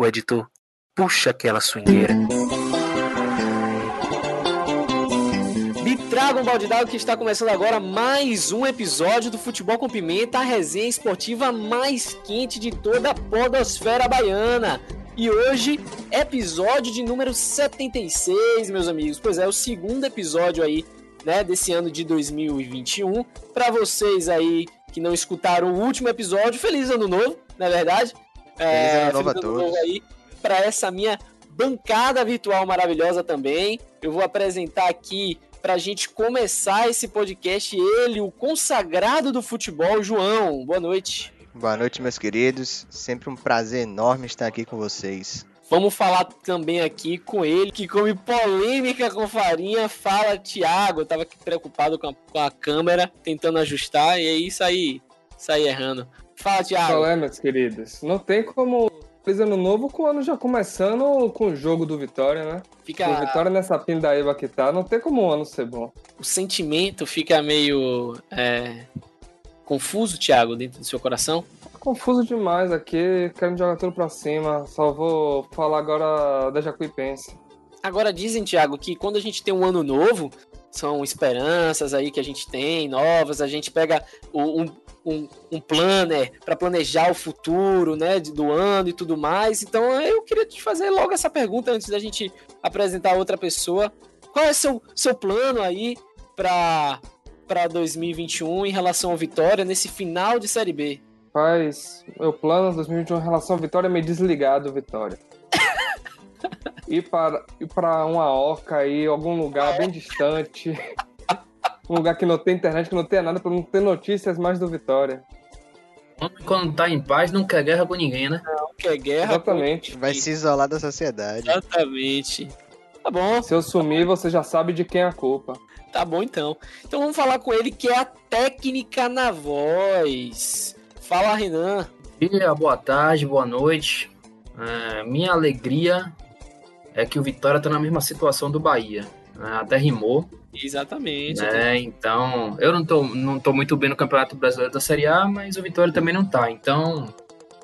O editor puxa aquela swingueira. Me traga um balde que está começando agora mais um episódio do Futebol com Pimenta, a resenha esportiva mais quente de toda a podosfera baiana. E hoje, episódio de número 76, meus amigos. Pois é, o segundo episódio aí, né, desse ano de 2021. Para vocês aí que não escutaram o último episódio, feliz ano novo, na é verdade. É. Novo aí para essa minha bancada virtual maravilhosa também. Eu vou apresentar aqui para a gente começar esse podcast ele, o consagrado do futebol, João. Boa noite. Boa noite, meus queridos. Sempre um prazer enorme estar aqui com vocês. Vamos falar também aqui com ele, que come polêmica com farinha. Fala, Thiago. Eu tava aqui preocupado com a, com a câmera, tentando ajustar, e aí saí, saí errando. Fala, Thiago. Qual é, meus queridos? Não tem como feliz ano novo com o ano já começando com o jogo do Vitória, né? Fica... O Vitória nessa pindaíba que tá, não tem como o ano ser bom. O sentimento fica meio é, confuso, Thiago, dentro do seu coração? Confuso demais aqui, querendo jogar tudo pra cima. Só vou falar agora da Jacuipense. Agora dizem, Thiago, que quando a gente tem um ano novo, são esperanças aí que a gente tem, novas, a gente pega um, um, um planner para planejar o futuro, né, do ano e tudo mais. Então eu queria te fazer logo essa pergunta antes da gente apresentar outra pessoa. Qual é seu seu plano aí para para 2021 em relação ao Vitória nesse final de Série B? Faz meu plano 2021 em relação ao Vitória é me desligar do Vitória. ir para ir para uma oca aí, algum lugar bem distante. Um lugar que não tem internet, que não tem nada, pra não ter notícias mais do Vitória. Quando tá em paz, não quer guerra com ninguém, né? Não quer guerra. Exatamente. Com... Vai se isolar da sociedade. Exatamente. Tá bom. Se eu sumir, você já sabe de quem é a culpa. Tá bom então. Então vamos falar com ele que é a técnica na voz. Fala, Renan. Dia, boa tarde, boa noite. É, minha alegria é que o Vitória tá na mesma situação do Bahia. É, até rimou. Exatamente. É, então, eu não tô, não tô muito bem no Campeonato Brasileiro da Série A, mas o Vitória também não tá. Então,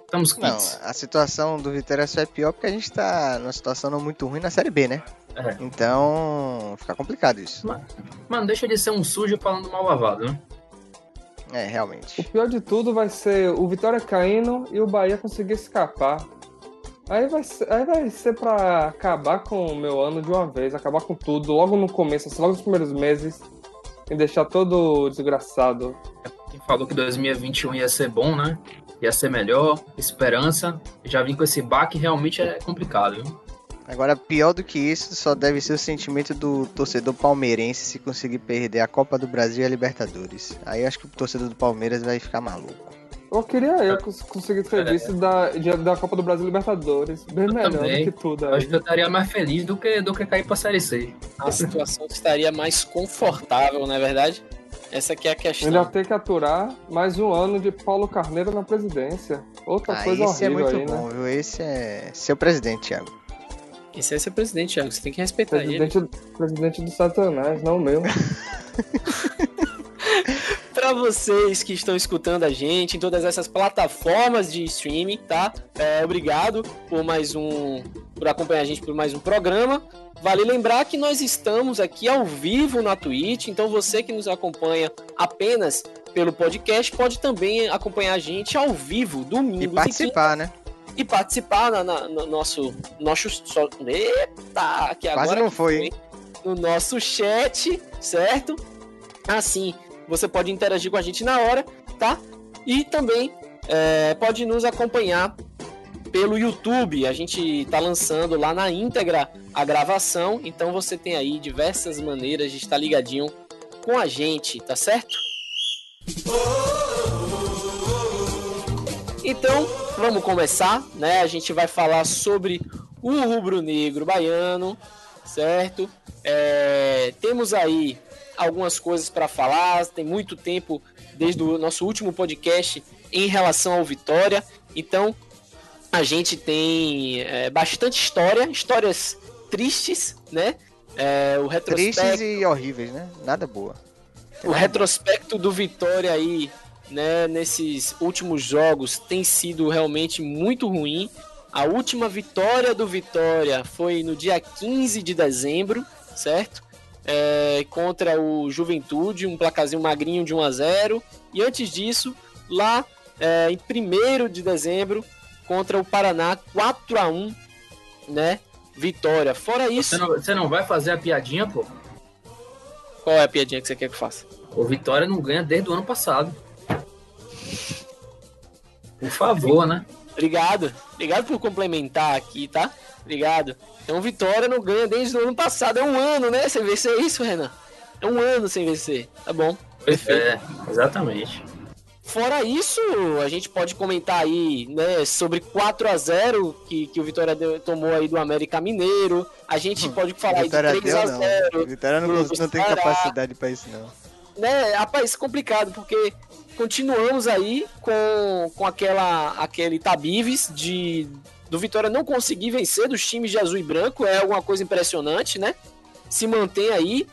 estamos quites. Não, a situação do Vitória só é pior porque a gente tá numa situação não muito ruim na Série B, né? É. Então, fica complicado isso. Mano, mano, deixa de ser um sujo falando mal lavado, né? É, realmente. O pior de tudo vai ser o Vitória caindo e o Bahia conseguir escapar. Aí vai, ser, aí vai ser pra acabar com o meu ano de uma vez, acabar com tudo, logo no começo, assim, logo nos primeiros meses, e deixar todo desgraçado. Quem falou que 2021 ia ser bom, né? Ia ser melhor, esperança. Já vim com esse baque, realmente é complicado, viu? Agora, pior do que isso, só deve ser o sentimento do torcedor palmeirense se conseguir perder a Copa do Brasil e a Libertadores. Aí acho que o torcedor do Palmeiras vai ficar maluco. Eu queria eu conseguir ser vice é. da, da Copa do Brasil Libertadores. Bem eu melhor também. do que tudo. Aí. Acho que eu estaria mais feliz do que, do que cair pra Série C. A situação estaria mais confortável, não é verdade? Essa aqui é a questão. Ainda tem que aturar mais um ano de Paulo Carneiro na presidência. Outra ah, coisa esse é horrível é muito aí, bom, né? Viu? Esse é seu presidente, Thiago. Esse é seu presidente, Thiago. Você tem que respeitar presidente, ele. Presidente do Satanás, não o meu. para vocês que estão escutando a gente em todas essas plataformas de streaming, tá? É, obrigado por mais um, por acompanhar a gente por mais um programa. Vale lembrar que nós estamos aqui ao vivo na Twitch, então você que nos acompanha apenas pelo podcast pode também acompanhar a gente ao vivo, domingo. E participar, né? E participar na, na, no nosso. nosso so... Eita! Que Quase agora não foi, hein? No nosso chat, certo? Assim, você pode interagir com a gente na hora, tá? E também é, pode nos acompanhar pelo YouTube. A gente está lançando lá na íntegra a gravação, então você tem aí diversas maneiras de estar ligadinho com a gente, tá certo? Então, vamos começar, né? A gente vai falar sobre o rubro-negro baiano, certo? É, temos aí algumas coisas para falar, tem muito tempo desde o nosso último podcast em relação ao Vitória. Então, a gente tem é, bastante história, histórias tristes, né? É, o retrospecto... Tristes e horríveis, né? Nada boa. Tem o retrospecto do Vitória aí, né, nesses últimos jogos tem sido realmente muito ruim. A última vitória do Vitória foi no dia 15 de dezembro, certo? É, contra o Juventude, um placazinho magrinho de 1 a 0 E antes disso, lá é, em 1 de dezembro, contra o Paraná, 4 a 1 né? Vitória. Fora isso. Você não, você não vai fazer a piadinha, pô? Qual é a piadinha que você quer que eu faça? O Vitória não ganha desde o ano passado. Por favor, né? Obrigado. Obrigado por complementar aqui, tá? Obrigado. Então, Vitória não ganha desde o ano passado. É um ano, né? Sem vencer isso, Renan. É um ano sem vencer. Tá bom. Perfeito. É, exatamente. Fora isso, a gente pode comentar aí, né, sobre 4 a 0 que, que o Vitória deu, tomou aí do América Mineiro. A gente pode falar aí de 3 deu, a 0 não. Vitória não, não tem capacidade para isso não. Né, rapaz, complicado porque continuamos aí com, com aquela aquele tabives de do Vitória não conseguir vencer dos times de azul e branco, é alguma coisa impressionante, né? Se mantém aí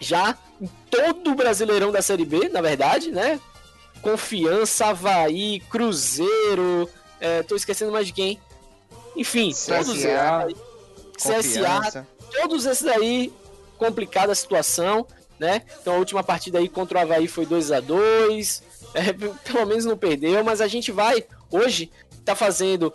já em todo o Brasileirão da Série B, na verdade, né? Confiança, Havaí, Cruzeiro, é, tô esquecendo mais de quem. Enfim, CSA, todos CSA, todos esses aí, complicada a situação, né? Então a última partida aí contra o Havaí foi 2 a 2 é, pelo menos não perdeu, mas a gente vai hoje tá fazendo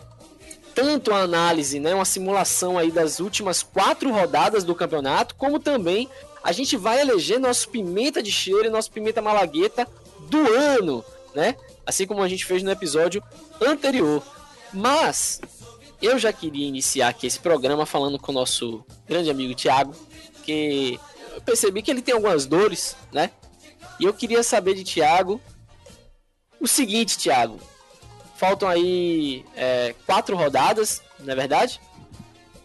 tanto a análise, né, uma simulação aí das últimas quatro rodadas do campeonato, como também a gente vai eleger nosso pimenta de cheiro e nosso pimenta malagueta do ano, né? Assim como a gente fez no episódio anterior. Mas eu já queria iniciar aqui esse programa falando com o nosso grande amigo Thiago, que eu percebi que ele tem algumas dores, né? E eu queria saber de Thiago o seguinte, Thiago. Faltam aí é, quatro rodadas, não é verdade?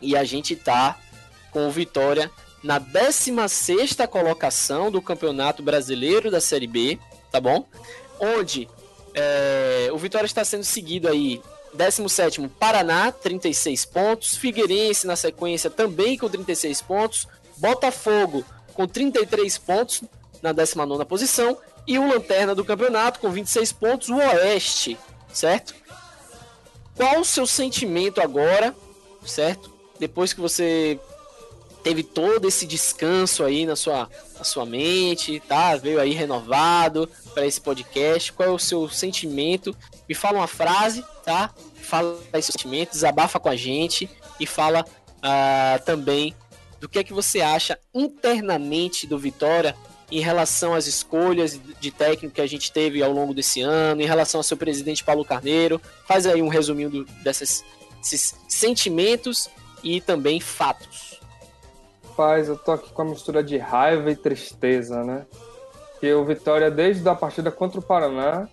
E a gente tá com o Vitória na 16 colocação do Campeonato Brasileiro da Série B tá bom? Onde é, o Vitória está sendo seguido aí 17 Paraná, 36 pontos. Figueirense na sequência também com 36 pontos. Botafogo com 33 pontos na 19 posição. E o Lanterna do campeonato com 26 pontos, o Oeste, certo? Qual o seu sentimento agora, certo? Depois que você teve todo esse descanso aí na sua, na sua mente, tá? Veio aí renovado para esse podcast. Qual é o seu sentimento? Me fala uma frase, tá? Fala esse sentimento, desabafa com a gente e fala uh, também do que é que você acha internamente do Vitória em relação às escolhas de técnico que a gente teve ao longo desse ano, em relação ao seu presidente Paulo Carneiro. Faz aí um resuminho do, desses, sentimentos e também fatos rapaz, eu tô aqui com a mistura de raiva e tristeza, né? Que o Vitória, desde a partida contra o Paraná,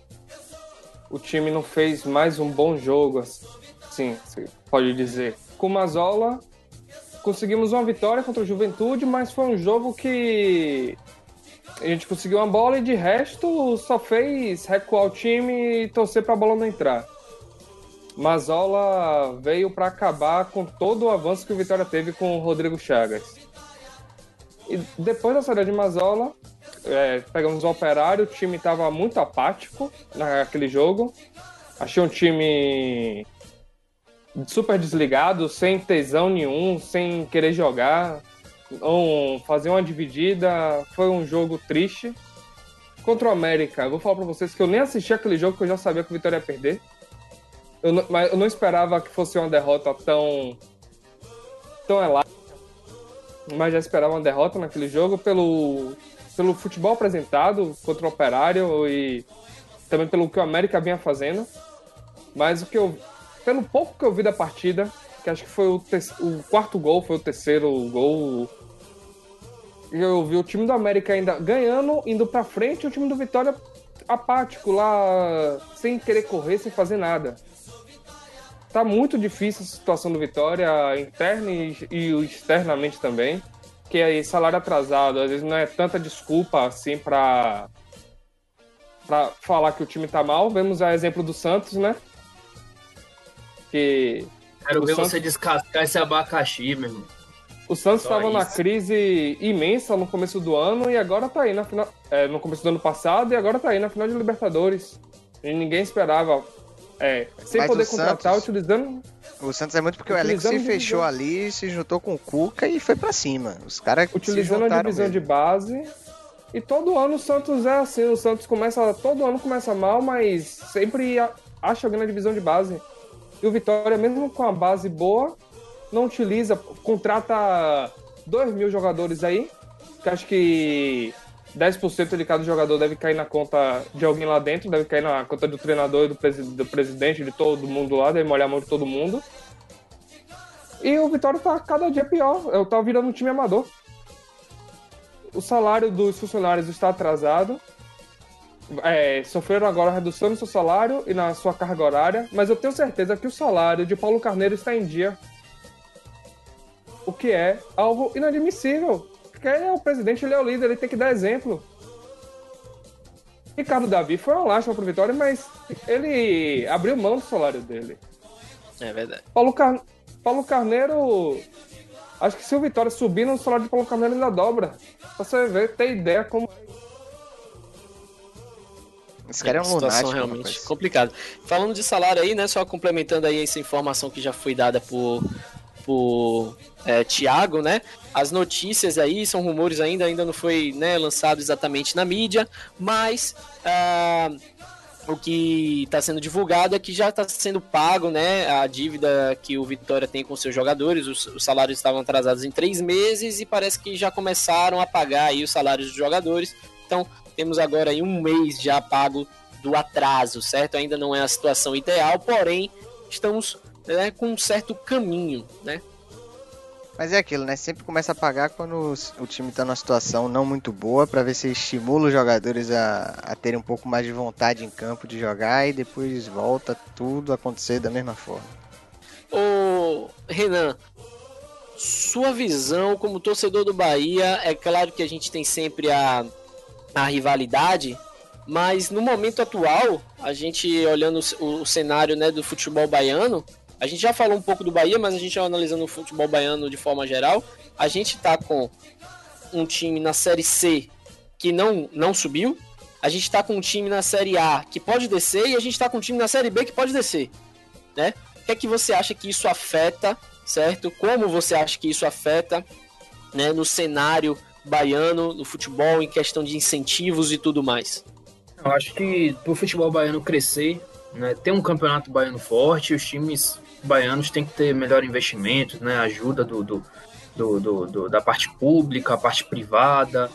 o time não fez mais um bom jogo, assim, pode dizer. Com o Mazola, conseguimos uma vitória contra o Juventude, mas foi um jogo que a gente conseguiu uma bola e de resto só fez recuar o time e torcer para a bola não entrar. Mazola veio para acabar com todo o avanço que o Vitória teve com o Rodrigo Chagas. E depois da saída de Mazola, é, pegamos o Operário, o time estava muito apático naquele jogo. Achei um time super desligado, sem tesão nenhum, sem querer jogar, um, fazer uma dividida. Foi um jogo triste. Contra o América, eu vou falar para vocês que eu nem assisti aquele jogo, que eu já sabia que o Vitória ia perder. Eu não, mas eu não esperava que fosse uma derrota tão tão elástica mas já esperava uma derrota naquele jogo pelo, pelo futebol apresentado contra o Operário e também pelo que o América vinha fazendo. Mas o que eu, pelo pouco que eu vi da partida, que acho que foi o, o quarto gol, foi o terceiro gol. Eu vi o time do América ainda ganhando, indo para frente, e o time do Vitória apático lá, sem querer correr, sem fazer nada. Tá muito difícil a situação do Vitória, interna e, e externamente também. Que aí, salário atrasado, às vezes não é tanta desculpa assim para para falar que o time tá mal. Vemos a exemplo do Santos, né? Que Quero ver Santos... você descascar esse abacaxi, meu irmão. O Santos estava na crise imensa no começo do ano e agora tá aí na final. É, no começo do ano passado e agora tá aí na final de Libertadores. E ninguém esperava é, sem Mas poder contratar, Santos... utilizando. O Santos é muito porque o elenco se fechou ali, se juntou com o Cuca e foi para cima. Os caras Utilizando a divisão mesmo. de base. E todo ano o Santos é assim, o Santos começa. Todo ano começa mal, mas sempre acha alguém na divisão de base. E o Vitória, mesmo com a base boa, não utiliza, contrata 2 mil jogadores aí, que acho que 10% de cada jogador deve cair na conta de alguém lá dentro, deve cair na conta do treinador do, presi do presidente, de todo mundo lá, deve molhar a mão de todo mundo. E o Vitória tá cada dia pior, eu tava virando um time amador. O salário dos funcionários está atrasado. É, sofreram agora redução no seu salário e na sua carga horária, mas eu tenho certeza que o salário de Paulo Carneiro está em dia o que é algo inadmissível. Porque é o presidente, ele é o líder, ele tem que dar exemplo. Ricardo Davi foi uma lástima pro Vitória, mas ele abriu mão do salário dele. É verdade. Paulo, Car... Paulo Carneiro. Acho que se o Vitória subir no salário de Paulo Carneiro, ainda dobra. Pra você ver, ter ideia como. Esse cara é um situação realmente rapaz. complicado. Falando de salário aí, né? Só complementando aí essa informação que já foi dada por por é, Thiago, né? As notícias aí são rumores ainda, ainda não foi né, lançado exatamente na mídia, mas ah, o que está sendo divulgado é que já está sendo pago, né? A dívida que o Vitória tem com seus jogadores, os, os, salários estavam atrasados em três meses e parece que já começaram a pagar aí os salários dos jogadores. Então temos agora aí um mês já pago do atraso, certo? Ainda não é a situação ideal, porém estamos né, com um certo caminho, né? Mas é aquilo, né? Sempre começa a pagar quando o time tá numa situação não muito boa para ver se estimula os jogadores a, a terem um pouco mais de vontade em campo de jogar e depois volta tudo a acontecer da mesma forma. Ô, Renan, sua visão como torcedor do Bahia, é claro que a gente tem sempre a, a rivalidade, mas no momento atual, a gente olhando o, o cenário né, do futebol baiano, a gente já falou um pouco do Bahia, mas a gente analisando o futebol baiano de forma geral, a gente tá com um time na Série C que não, não subiu, a gente tá com um time na Série A que pode descer e a gente tá com um time na Série B que pode descer, né? O que é que você acha que isso afeta, certo? Como você acha que isso afeta, né, no cenário baiano, no futebol, em questão de incentivos e tudo mais? Eu acho que para o futebol baiano crescer, né, ter um campeonato baiano forte, os times baianos têm que ter melhor investimento, né? Ajuda do, do, do, do, da parte pública, a parte privada,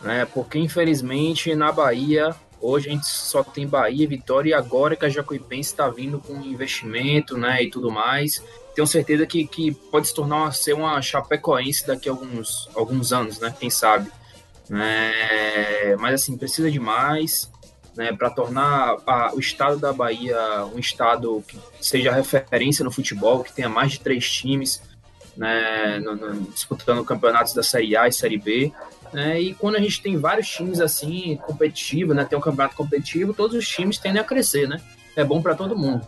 né? Porque infelizmente na Bahia hoje a gente só tem Bahia, Vitória e agora que a Jacuipense está vindo com investimento, né? E tudo mais. Tenho certeza que, que pode se tornar ser uma Chapecoense daqui a alguns, alguns anos, né? Quem sabe. É, mas assim, precisa de mais né, para tornar a, o estado da Bahia um estado que seja referência no futebol, que tenha mais de três times né, no, no, disputando campeonatos da Série A e Série B. Né, e quando a gente tem vários times assim, competitivos, né, tem um campeonato competitivo, todos os times tendem a crescer, né? É bom para todo mundo.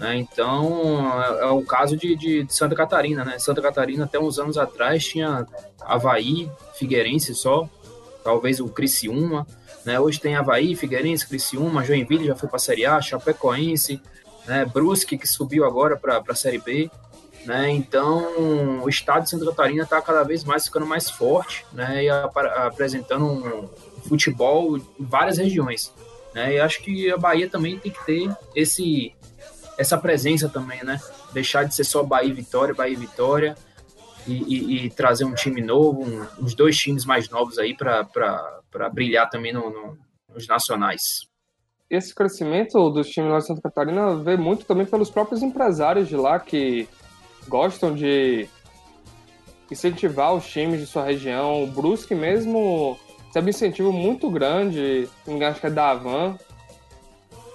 Né? Então, é, é, o caso de, de, Santa Catarina, né? Santa Catarina, até uns anos atrás, tinha Havaí, Figueirense só, talvez o Criciúma, né? Hoje tem Havaí, Figueirense, Criciúma, Joinville já foi para a Série A, Chapecoense, né? Brusque que subiu agora para a Série B. Né? Então, o estado de Santa Catarina está cada vez mais ficando mais forte né? e apresentando um futebol em várias regiões. Né? E acho que a Bahia também tem que ter esse, essa presença também, né? Deixar de ser só Bahia e Vitória, Bahia e Vitória, e, e, e trazer um time novo, um, uns dois times mais novos aí para brilhar também no, no, nos nacionais. Esse crescimento dos times lá de Santa Catarina vem muito também pelos próprios empresários de lá que gostam de incentivar os times de sua região. O Brusque mesmo um incentivo muito grande, acho que é da Avan.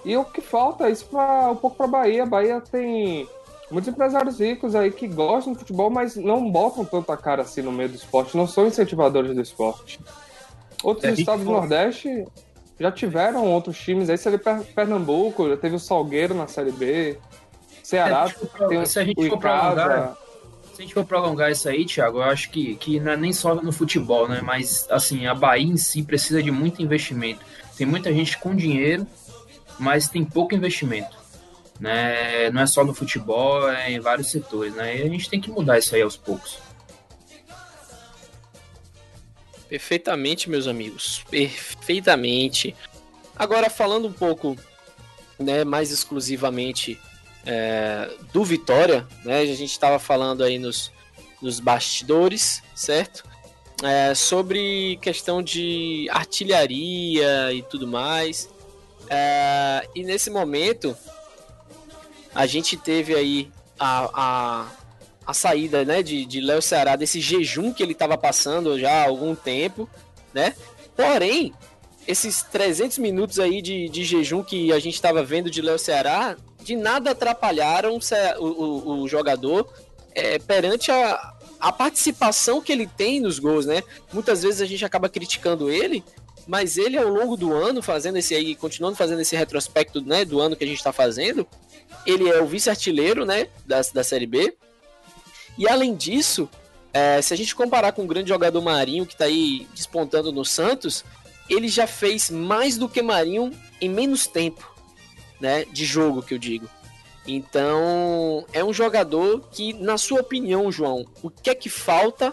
E o que falta é isso pra, um pouco para Bahia. A Bahia tem muitos empresários ricos aí que gostam de futebol, mas não botam tanta cara assim no meio do esporte, não são incentivadores do esporte. Outros é estados do Nordeste já tiveram outros times, aí seria Pernambuco, já teve o Salgueiro na Série B, Ceará é, tem se a gente for prolongar, se a gente for prolongar isso aí, Thiago, eu acho que, que não é nem só no futebol, né? Mas assim, a Bahia em si precisa de muito investimento. Tem muita gente com dinheiro, mas tem pouco investimento. Né? Não é só no futebol, é em vários setores, né? E a gente tem que mudar isso aí aos poucos. Perfeitamente, meus amigos. Perfeitamente. Agora, falando um pouco né, mais exclusivamente é, do Vitória, né, a gente estava falando aí nos, nos bastidores, certo? É, sobre questão de artilharia e tudo mais. É, e nesse momento, a gente teve aí a, a, a saída né, de, de Léo Ceará desse jejum que ele estava passando já há algum tempo, né? Porém, esses 300 minutos aí de, de jejum que a gente estava vendo de Léo Ceará, de nada atrapalharam o, o, o jogador é, perante a, a participação que ele tem nos gols, né? Muitas vezes a gente acaba criticando ele, mas ele ao longo do ano, fazendo esse aí, continuando fazendo esse retrospecto né, do ano que a gente está fazendo, ele é o vice-artilheiro né, da, da Série B. E além disso, é, se a gente comparar com o grande jogador Marinho que está aí despontando no Santos, ele já fez mais do que Marinho em menos tempo, né, de jogo que eu digo. Então, é um jogador que, na sua opinião, João, o que é que falta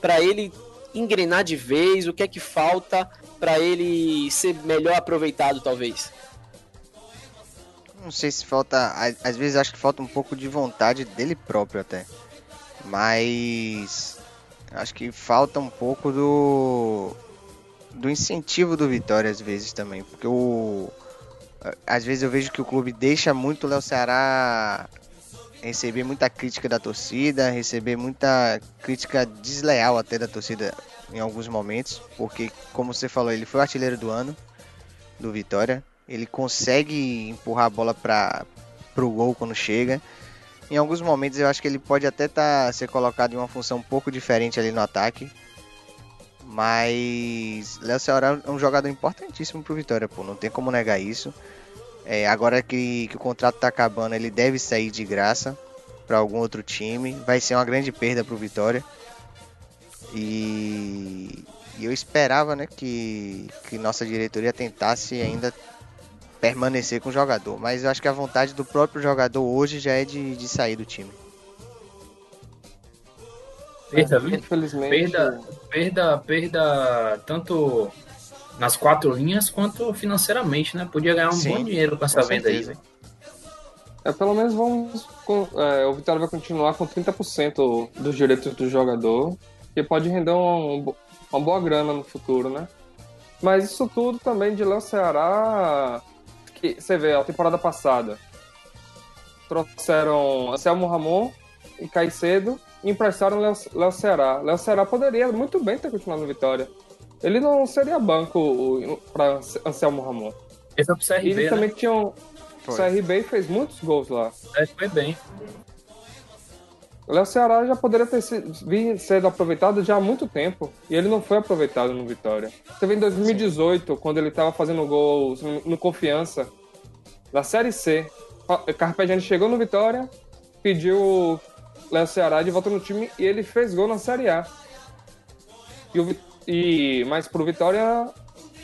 para ele engrenar de vez? O que é que falta para ele ser melhor aproveitado, talvez? Não sei se falta. Às vezes acho que falta um pouco de vontade dele próprio até. Mas. Acho que falta um pouco do. Do incentivo do Vitória, às vezes também. Porque o às vezes eu vejo que o clube deixa muito o Léo Ceará receber muita crítica da torcida, receber muita crítica desleal até da torcida em alguns momentos, porque como você falou, ele foi o artilheiro do ano do Vitória, ele consegue empurrar a bola para o gol quando chega. Em alguns momentos eu acho que ele pode até tá, ser colocado em uma função um pouco diferente ali no ataque. Mas Léo Ceará é um jogador importantíssimo pro Vitória, pô, não tem como negar isso. É, agora que, que, o contrato está acabando, ele deve sair de graça para algum outro time. Vai ser uma grande perda para o Vitória. E, e, eu esperava né, que, que nossa diretoria tentasse ainda permanecer com o jogador. Mas eu acho que a vontade do próprio jogador hoje já é de, de sair do time. Perda, Infelizmente. Perda, perda, perda tanto nas quatro linhas quanto financeiramente, né? Podia ganhar um Sim, bom dinheiro com essa com venda aí, É, pelo menos vamos. É, o Vitória vai continuar com 30% dos direitos do jogador, que pode render um, uma boa grana no futuro, né? Mas isso tudo também de Léo Ceará. Que, você vê, a temporada passada trouxeram Anselmo Ramon e Caicedo e emprestaram Léo Ceará. Léo Ceará poderia muito bem ter continuado no Vitória. Ele não seria banco para Anselmo Ramon. Ele foi pro CRB, Ele né? também tinha um... O CRB fez muitos gols lá. É, foi bem. O Léo Ceará já poderia ter sido aproveitado já há muito tempo. E ele não foi aproveitado no Vitória. Você vê em 2018, Sim. quando ele estava fazendo gols no Confiança, da Série C. Carpegiani chegou no Vitória, pediu o Léo Ceará de volta no time e ele fez gol na Série A. E o, e, mas pro Vitória,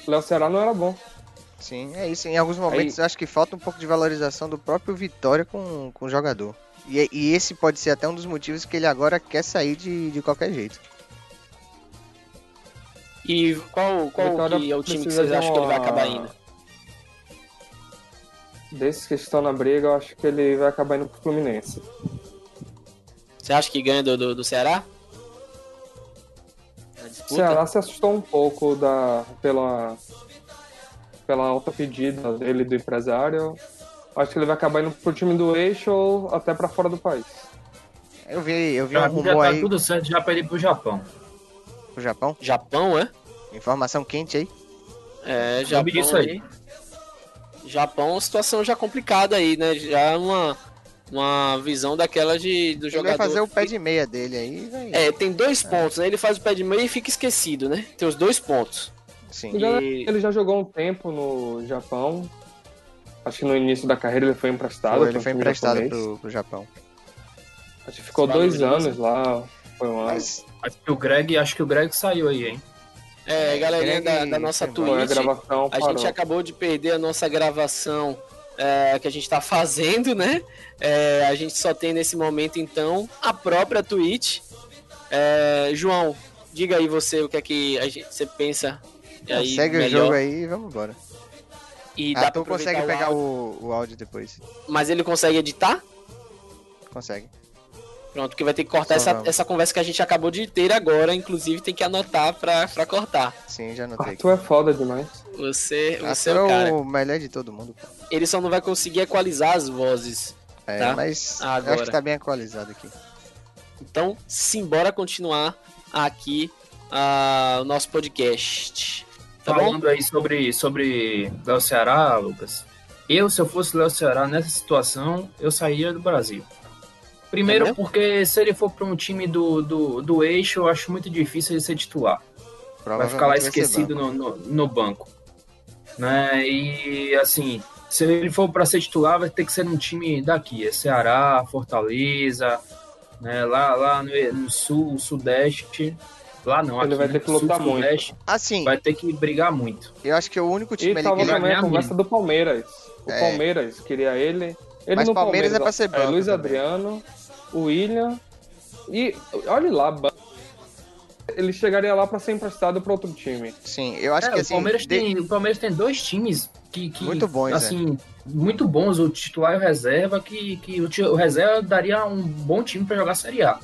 Léo Ceará não era bom. Sim, é isso. Em alguns momentos Aí... eu acho que falta um pouco de valorização do próprio Vitória com, com o jogador. E, e esse pode ser até um dos motivos que ele agora quer sair de, de qualquer jeito. E qual, qual que é o time que vocês acham uma... que ele vai acabar indo? Desses que estão na briga, eu acho que ele vai acabar indo pro Fluminense. Você acha que ganha do, do, do Ceará? O Ceará se assustou um pouco da, pela, pela alta pedida dele do empresário. Acho que ele vai acabar indo pro time do eixo ou até para fora do país. Eu vi, eu vi um rumor tá aí. tudo certo já pra ir pro Japão. Pro Japão? Japão, é? Informação quente aí. É, Japão isso aí. Japão, situação já complicada aí, né? Já uma uma visão daquela de, do ele jogador. Ele vai fazer o pé de meia dele aí. Vai... É, tem dois é. pontos, né? Ele faz o pé de meia e fica esquecido, né? Tem os dois pontos. Sim. E... Ele já jogou um tempo no Japão. Acho que no início da carreira ele foi emprestado. Foi, ele foi emprestado pro, pro, Japão. Acho que ficou dois anos lá. Foi um Mas... Acho que o Greg, acho que o Greg saiu aí, hein? É, galerinha da, da, nossa Twitch, a, a gente acabou de perder a nossa gravação é, que a gente está fazendo, né? É, a gente só tem nesse momento, então, a própria Twitch. É, João, diga aí você o que é que gente, você pensa. Aí, Segue melhor. o jogo aí e vamos embora. E Ah, tu consegue aproveitar pegar áudio. o, o áudio depois. Mas ele consegue editar? Consegue. Pronto, porque vai ter que cortar essa, vamos. essa conversa que a gente acabou de ter agora. Inclusive, tem que anotar pra, pra cortar. Sim, já anotei. Arthur é foda demais. Você, você Arthur é o cara. é o melhor de todo mundo. pô. Ele só não vai conseguir equalizar as vozes. É, Tá. mas eu Agora. acho que tá bem atualizado aqui. Então, simbora continuar aqui ah, o nosso podcast. Tá bom? Falando aí sobre, sobre Léo Ceará, Lucas. Eu, se eu fosse Léo Ceará nessa situação, eu sairia do Brasil. Primeiro, É porque se ele for para um time do, do, do eixo, eu acho muito difícil ele ser titular. Vai ficar lá esquecido banco. no, no, no banco. Né? E assim, se ele for para ser titular, vai ter que ser um time daqui, é Ceará, Fortaleza, né? lá, lá no, no sul, sudeste. Lá não, Ele aqui, vai ter que lutar sul, muito. sudeste, Assim, vai ter que brigar muito. eu acho que o único E time ali tava que ele... vai também a conversa do Palmeiras. O É. Palmeiras queria ele. Ele Mas no Palmeiras Palmeiras, é pra ser banco Luiz também. Adriano, o William. E olha lá, ele chegaria lá pra ser emprestado pra outro time. Sim, eu acho É, que o, assim... Palmeiras de- tem, o Palmeiras tem dois times que, que Muito bons, assim, muito bons, o titular e o reserva, que, que o, o reserva daria um bom time para jogar Série A.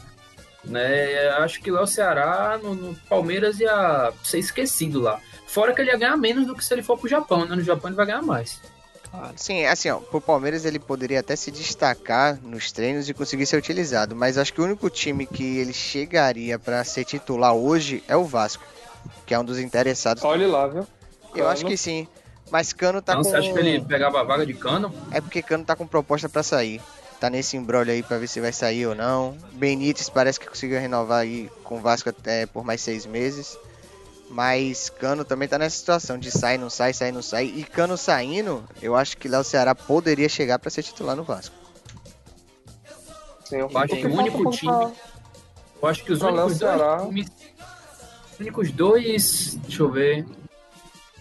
Né? Acho que lá o Ceará, no, no Palmeiras, ia ser esquecido lá. Fora que ele ia ganhar menos do que se ele for pro Japão, né? No Japão ele vai ganhar mais. Sim, assim, ó, pro Palmeiras ele poderia até se destacar nos treinos e conseguir ser utilizado, mas acho que o único time que ele chegaria pra ser titular hoje é o Vasco, que é um dos interessados. Olha lá, viu? Eu acho que sim, mas Cano tá então com você acha que ele pegava a vaga de cano? é porque Cano tá com proposta pra sair. Tá nesse embrolho aí pra ver se vai sair ou não. Benítez parece que conseguiu renovar aí com o Vasco até por mais seis meses. Mas Cano também tá nessa situação de sai, não sai, sai, não sai. E Cano saindo, eu acho que Léo Ceará poderia chegar pra ser titular no Vasco. Sim, eu acho que o único time- Eu acho que os únicos dois Ceará. times. Os únicos dois. Deixa eu ver.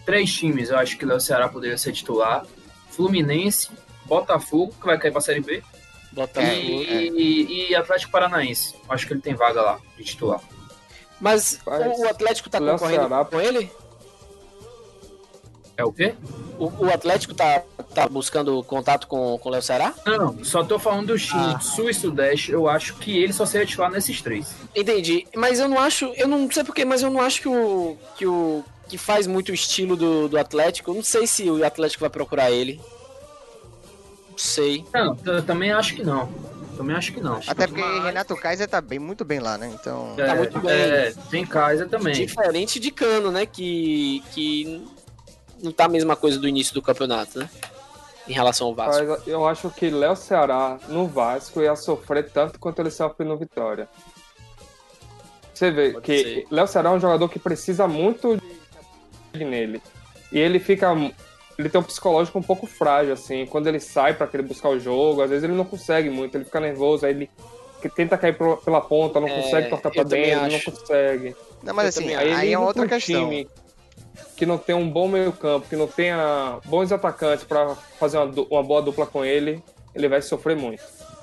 Três times eu acho que o Léo Ceará poderia ser titular. Fluminense, Botafogo, que vai cair pra Série B. Botar É, e, e- e Atlético Paranaense. Acho que ele tem vaga lá de titular. Mas o Atlético tá concorrendo Ceará- com ele? É o quê? O, o Atlético tá, tá buscando contato com, com o Léo Ceará? Não, só tô falando dos times Ah. Sul e Sudeste. Eu acho que ele só seria titular nesses três. Entendi. Mas eu não acho. Eu não sei porquê, mas eu não acho que o. que o. que faz muito o estilo do, do Atlético. Eu não sei se o Atlético vai procurar ele. Não sei. Não, eu também acho que não. Também acho que não. Até porque Mas- Renato Kaiser tá bem, muito bem lá, né? Então. É, Tá muito bem. é, tem Kaiser também. Diferente de Cano, né? Que. que não tá a mesma coisa do início do campeonato, né? Em relação ao Vasco. Mas eu acho que Léo Ceará no Vasco ia sofrer tanto quanto ele sofre no Vitória. Você vê Pode que. Léo Ceará é um jogador que precisa muito de nele. E ele fica. Ele tem um psicológico um pouco frágil, assim. Quando ele sai pra querer buscar o jogo, às vezes ele não consegue muito, ele fica nervoso, aí ele tenta cair pro- pela ponta, não É, consegue tocar pra dentro, acho. não consegue. Não, mas Eu assim, também aí, ele é outra um questão. time que não tem um bom meio-campo, que não tenha bons atacantes pra fazer uma, uma boa dupla com ele, ele vai sofrer muito.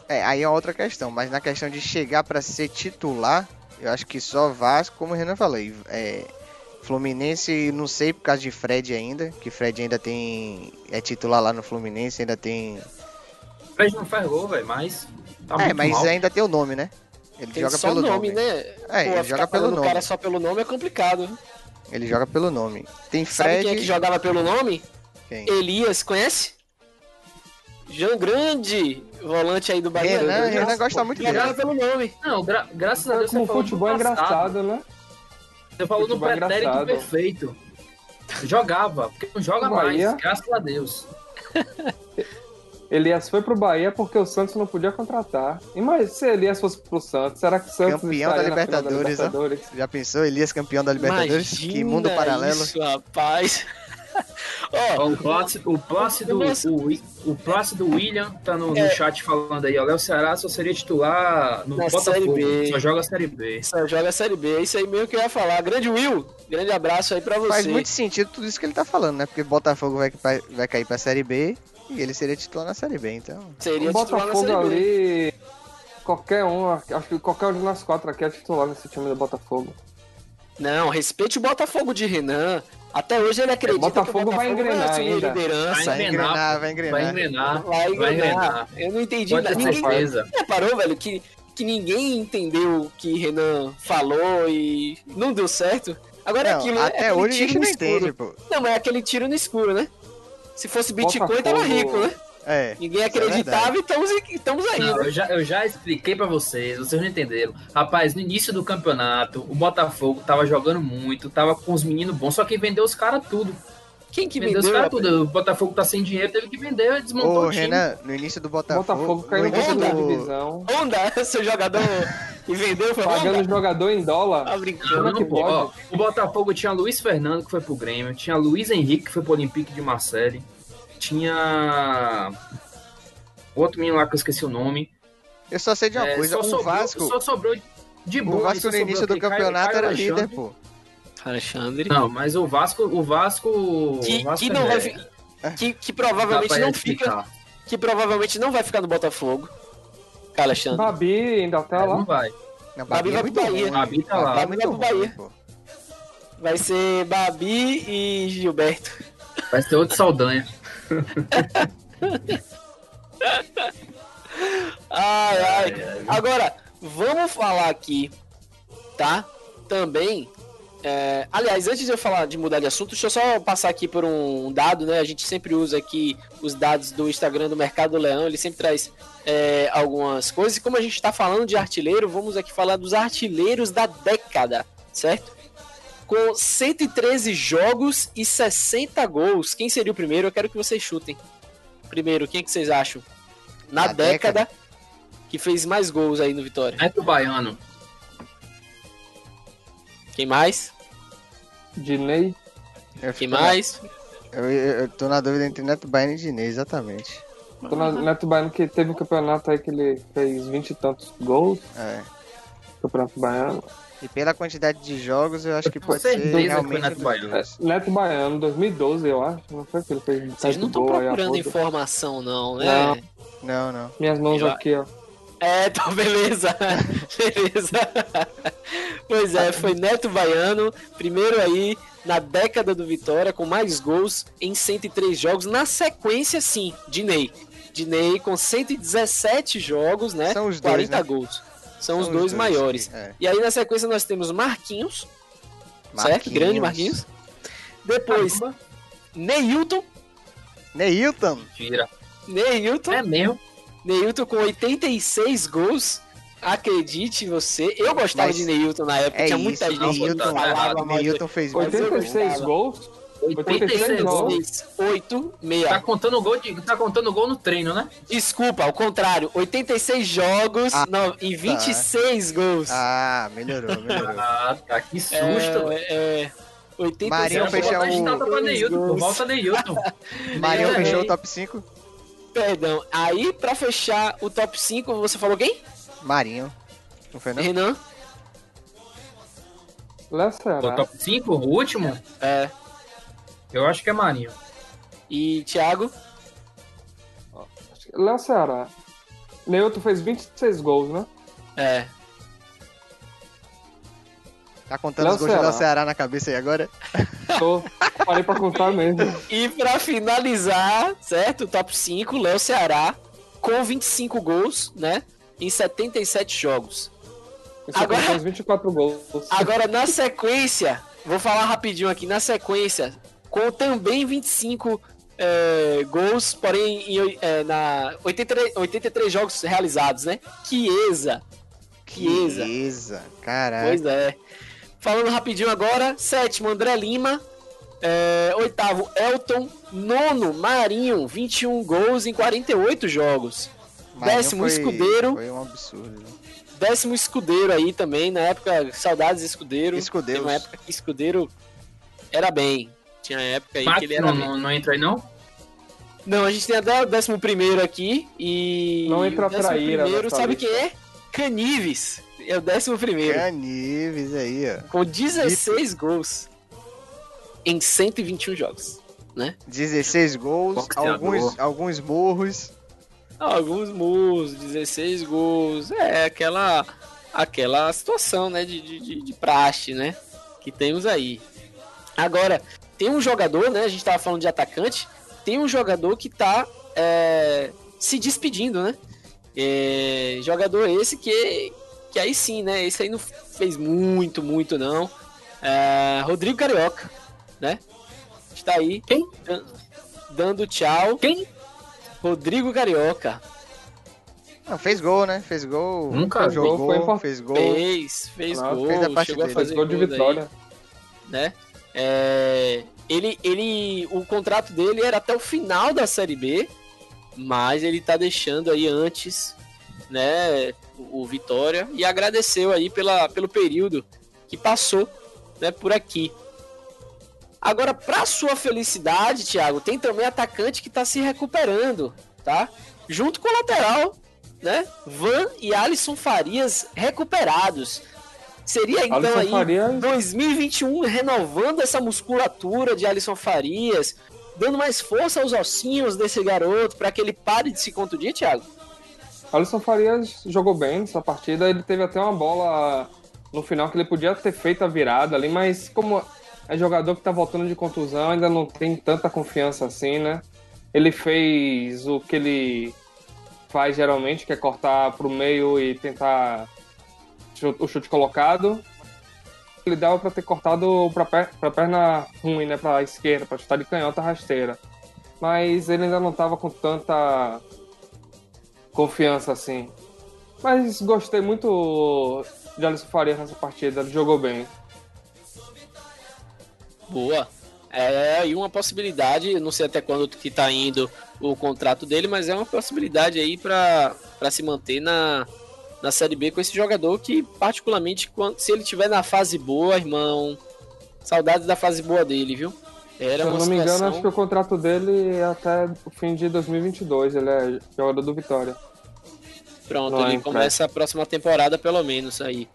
É, aí é outra questão, mas na questão de chegar pra ser titular, eu acho que só Vasco, como o Renan falou, é, Fluminense, não sei por causa de Fred ainda, que Fred ainda tem é titular lá no Fluminense, ainda tem, O Fred não faz gol, velho, mas. Tá é, mas mal. ainda tem o nome, né? Ele Tem joga só pelo nome, nome. né? É, Pô, ele joga pelo nome. cara só pelo nome é complicado. Ele joga pelo nome. Tem Sabe Fred, quem é que jogava pelo nome? quem? Elias, conhece? João Grande, volante aí do Bahia. Renan, Ele Renan gosta muito dele. Jogava pelo nome. Não, gra- graças a Deus Como você falou futebol é engraçado, né? Você falou no pretérito engraçado. perfeito. Jogava, porque não joga O mais, Bahia- graças a Deus. Elias foi pro Bahia porque o Santos não podia contratar. E mas se Elias fosse pro Santos, será que o Santos Campeão da estaria na final Libertadores, ó. Libertadores? Já pensou? Elias campeão da Libertadores? Imagina que mundo paralelo. Isso, rapaz. Ó, o Plácido, o Plácido, o, o Plácido William tá no, no É. chat falando aí, ó. Léo Ceará só seria titular no Botafogo. Série B. Só joga a Série B. só joga a Série B. É isso aí mesmo que eu ia falar. Grande Will, grande abraço aí pra você. Faz muito sentido tudo isso que ele tá falando, né? Porque Botafogo vai, vai cair pra Série B E ele seria titular na Série B, então. Seria O titular na Botafogo Série B. ali. Qualquer um, acho que qualquer um de nós quatro aqui é titular nesse time do Botafogo. Não, respeite o Botafogo de Renan. Até hoje ele acredita Botafogo que o vai Botafogo engrenar assumir a ainda. liderança. Vai Vai engrenar, engrenar, vai Vai engrenar. engrenar. Vai Vai engrenar. engrenar. Eu não entendi Pode nada. Ninguém certeza. reparou, velho, que, que ninguém entendeu o que Renan falou e não deu certo. Agora é Não, aquilo, né? até Aquele hoje a tiro gente no não escuro. entende, pô. Não, mas é aquele tiro no escuro, né? Se fosse Bitcoin, Botafogo- tava rico, né? É. Ninguém é acreditava verdade. e estamos, estamos aí, Não, né? eu, já, eu já expliquei pra vocês, vocês não entenderam. Rapaz, no início do campeonato, o Botafogo tava jogando muito, tava com os meninos bons, só que vendeu os caras tudo. Quem que vendeu vendeu? os caras tudo. O Botafogo tá sem dinheiro, teve que vender, desmontou Ô, o time. Renan, no início do Botafogo. Botafogo caiu no na início segunda divisão. Honda, seu jogador e vendeu, foi Pagando Honda? jogador em dólar. Tá brincando. Não, é não que pode. pode? Ó, o Botafogo tinha Luiz Fernando, que foi pro Grêmio, tinha Luiz Henrique, que foi pro Olympique de Marseille, tinha outro menino lá que eu esqueci o nome. Eu só sei de uma É, coisa, só o sobrou- Vasco. Só sobrou de O boa. Vasco só no início do campeonato Caio era Alexandre. líder, pô. Alexandre. Não, mas o Vasco, o Vasco, o Que, Vasco que é não vai velho. fi- que, que provavelmente não explicar. fica. Que provavelmente não vai ficar no Botafogo. Alexandre. Babi ainda tá É, Não lá. vai. Não, Babi vai é pro muito Bahia. ruim. Babi tá lá. Babi é Babi vai pro ruim, Bahia. pô. Vai ser Babi e Gilberto. Vai ser outro Saldanha. Ai, ai. Agora, vamos falar aqui, tá? Também. é, aliás, antes de eu falar de mudar de assunto, deixa eu só passar aqui por um dado, né? A gente sempre usa aqui os dados do Instagram do Mercado do Leão, ele sempre traz é, algumas coisas. E como a gente tá falando de artilheiro, vamos aqui falar dos artilheiros da década, certo? Com 113 jogos e 60 gols. Quem seria o primeiro? Eu quero que vocês chutem. Primeiro, quem que vocês acham? Na Na década, que fez mais gols aí no Vitória. Neto Baiano. Quem mais? Dinei. Eu Quem na- mais? Eu, eu, eu tô na dúvida entre Neto Baiano e Dinei, exatamente. Tô na Neto Baiano que teve um campeonato aí que ele fez 20 e tantos gols. É. Campeonato Baiano. E pela quantidade de jogos, eu acho que pode ser realmente Neto dos Baiano. dois. É, Neto Baiano, 2012, eu acho. Não foi que ele fez 20 Vocês não estão procurando informação, não, né? Não. Não, não. Minhas mãos Eu- aqui, ó. É, então beleza. beleza. pois é, foi Neto Baiano, primeiro aí na década do Vitória, com mais gols em 103 jogos. Na sequência, sim, Dinei. Dinei com 117 jogos, né? São os dois, 40 né? gols. São, os dois, maiores. É. E aí na sequência nós temos Marquinhos, certo? Marquinhos. Grande Marquinhos. Depois, Caramba, Neilton. Neilton. Tira. Neilton. É mesmo. Neilton com 86 gols. Acredite você. Eu gostava Mas de Neilton na época. É tinha isso, muita gente que Neilton, falava Neilton fez mais 86 gostava. gols? 86 86 gols. 86, 8, 6. Tá contando gol, de, tá contando gol no treino, né? Desculpa, ao contrário. 86 jogos Ah, não, e 26 gols. Ah, melhorou, melhorou. Ah, tá. Que susto, velho. é, é, 86 Marinho de o- Neilton. Volta Neilton. Marinho É, fechou é. o top 5. Perdão. Aí, pra fechar o top 5, você falou quem? Marinho. Não foi não? Renan? Léo O top 5, o último, É. eu acho que é Marinho. E Thiago? Léo Ceará. Neilton fez 26 gols, né? É. Tá contando Léo os gols do Ceará. Léo Ceará na cabeça aí agora? Tô. Parei pra contar mesmo. E pra finalizar, certo? O top 5, Léo Ceará, com 25 gols, né? Em 77 jogos. Isso Agora- Agora... fez 24 gols. Agora, na sequência, vou falar rapidinho aqui, na sequência, com também 25 é, gols, porém em, é, na 83, 83 jogos realizados, né? Chiesa. Chiesa. Chiesa. Caraca. Pois é. Falando rapidinho agora, sétimo, André Lima. É, oitavo, Elton. Nono, Marinho, 21 gols em 48 jogos. Marinho décimo, foi- Escudeiro. Foi um absurdo. né? Décimo Escudeiro aí também, na época, saudades Escudeiro. Escudeus. Tem uma época que Escudeiro era bem. Tinha época aí que ele Max era não, não, entra aí, não? Não, a gente tem até o décimo primeiro aqui e... Não entra décimo traíra primeiro, sabe lista. quem é? Canives. É o décimo primeiro. Canives aí, ó. Com 16 gols em 121 jogos. né? 16 gols, alguns, alguns morros. Alguns murros, 16 gols. É aquela aquela situação, né, de, de, de- de praxe, né, que temos aí. Agora, tem um jogador, né, a gente tava falando de atacante, tem um jogador que tá é, se despedindo, né? É, jogador esse que, que aí sim, né, esse aí não fez muito, muito não. É, Rodrigo Carioca, né? Está aí Quem? dan- dando tchau. Quem? Rodrigo Carioca. Não, fez gol, né? Fez gol. Nunca jogou, gol, foi fez gol. Fez, fez Claro, gol, fez a parte chegou a dele. Fez fazer gol de daí, vitória. né? É, ele, ele, o contrato dele era até o final da Série B, mas ele tá deixando aí antes, né, o, o Vitória e agradeceu aí pela, pelo período que passou, né, por aqui. Agora, para sua felicidade, Thiago, tem também atacante que tá se recuperando, tá? Junto com o lateral, né? Van e Alisson Farias recuperados. Seria então Alisson aí Farias- 2021 renovando essa musculatura de Alisson Farias, dando mais força aos ossinhos desse garoto para que ele pare de se contundir, Thiago? Alisson Farias jogou bem nessa partida. Ele teve até uma bola no final que ele podia ter feito a virada ali, mas como é jogador que tá voltando de contusão, ainda não tem tanta confiança assim, né? Ele fez o que ele faz geralmente, que é cortar pro meio e tentar o chute colocado. Ele dava para ter cortado pra, per perna ruim, né? Pra esquerda, pra chutar de canhota rasteira. Mas ele ainda não tava com tanta confiança assim. Mas gostei muito de Alisson Farias nessa partida, ele jogou bem. Boa. É aí uma possibilidade, não sei até quando que tá indo o contrato dele, mas é uma possibilidade aí para se manter na, na Série B com esse jogador que, particularmente, quando, se ele tiver na fase boa, irmão, saudades da fase boa dele, viu? Era Se eu não me engano, situação- acho que o contrato dele é até o fim de 2022, ele é jogador do Vitória. Pronto, Não é ele empréstimo. começa a próxima temporada, pelo menos, aí.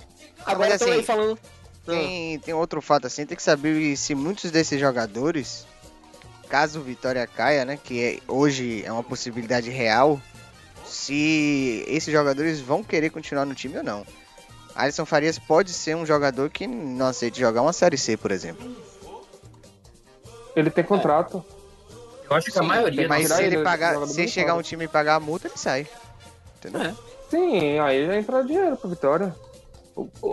Agora mas estão assim, aí falando... Tem, tem outro fato assim, tem que saber se muitos desses jogadores, caso o Vitória caia, né, que é- hoje é uma possibilidade real, se esses jogadores vão querer continuar no time ou não. Alisson Farias pode ser um jogador que não aceite jogar uma Série C, por exemplo. Ele tem contrato. Eu acho que a Sim, maioria Mas se ele pagar, se chegar um time e pagar a multa, ele sai. Entendeu? É. Sim, aí já entra dinheiro pro Vitória.